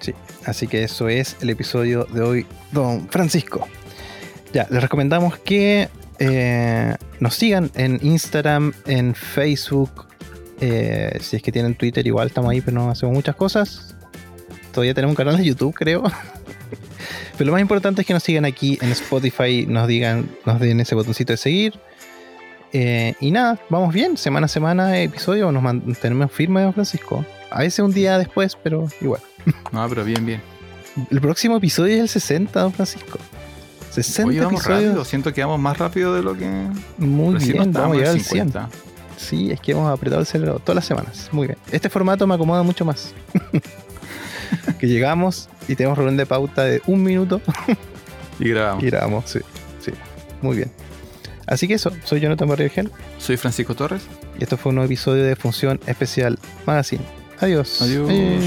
Sí, así que eso es el episodio de hoy, don Francisco. Ya, les recomendamos que eh, nos sigan en Instagram, en Facebook. Eh, si es que tienen Twitter, igual estamos ahí, pero no hacemos muchas cosas. Todavía tenemos un canal de YouTube, creo. pero lo más importante es que nos sigan aquí en Spotify, nos digan, nos den ese botoncito de seguir. Eh, y nada, vamos bien, semana a semana, episodio, nos mantenemos firmes, don Francisco. A veces un día después, pero igual. No, pero bien, bien. El próximo episodio es el 60, don Francisco. 60 Hoy vamos episodios. rápido. Siento que vamos más rápido de lo que. Muy recién bien, no vamos a llegar al 100. 50. Sí, es que hemos apretado el cerebro todas las semanas. Muy bien. Este formato me acomoda mucho más. que llegamos y tenemos reunión de pauta de un minuto Y grabamos. y grabamos. Sí, sí. Muy bien. Así que eso, soy Jonathan Barrigel Soy Francisco Torres. y esto fue un nuevo episodio de Función Especial Magazine. Adiós. Adiós. Eh.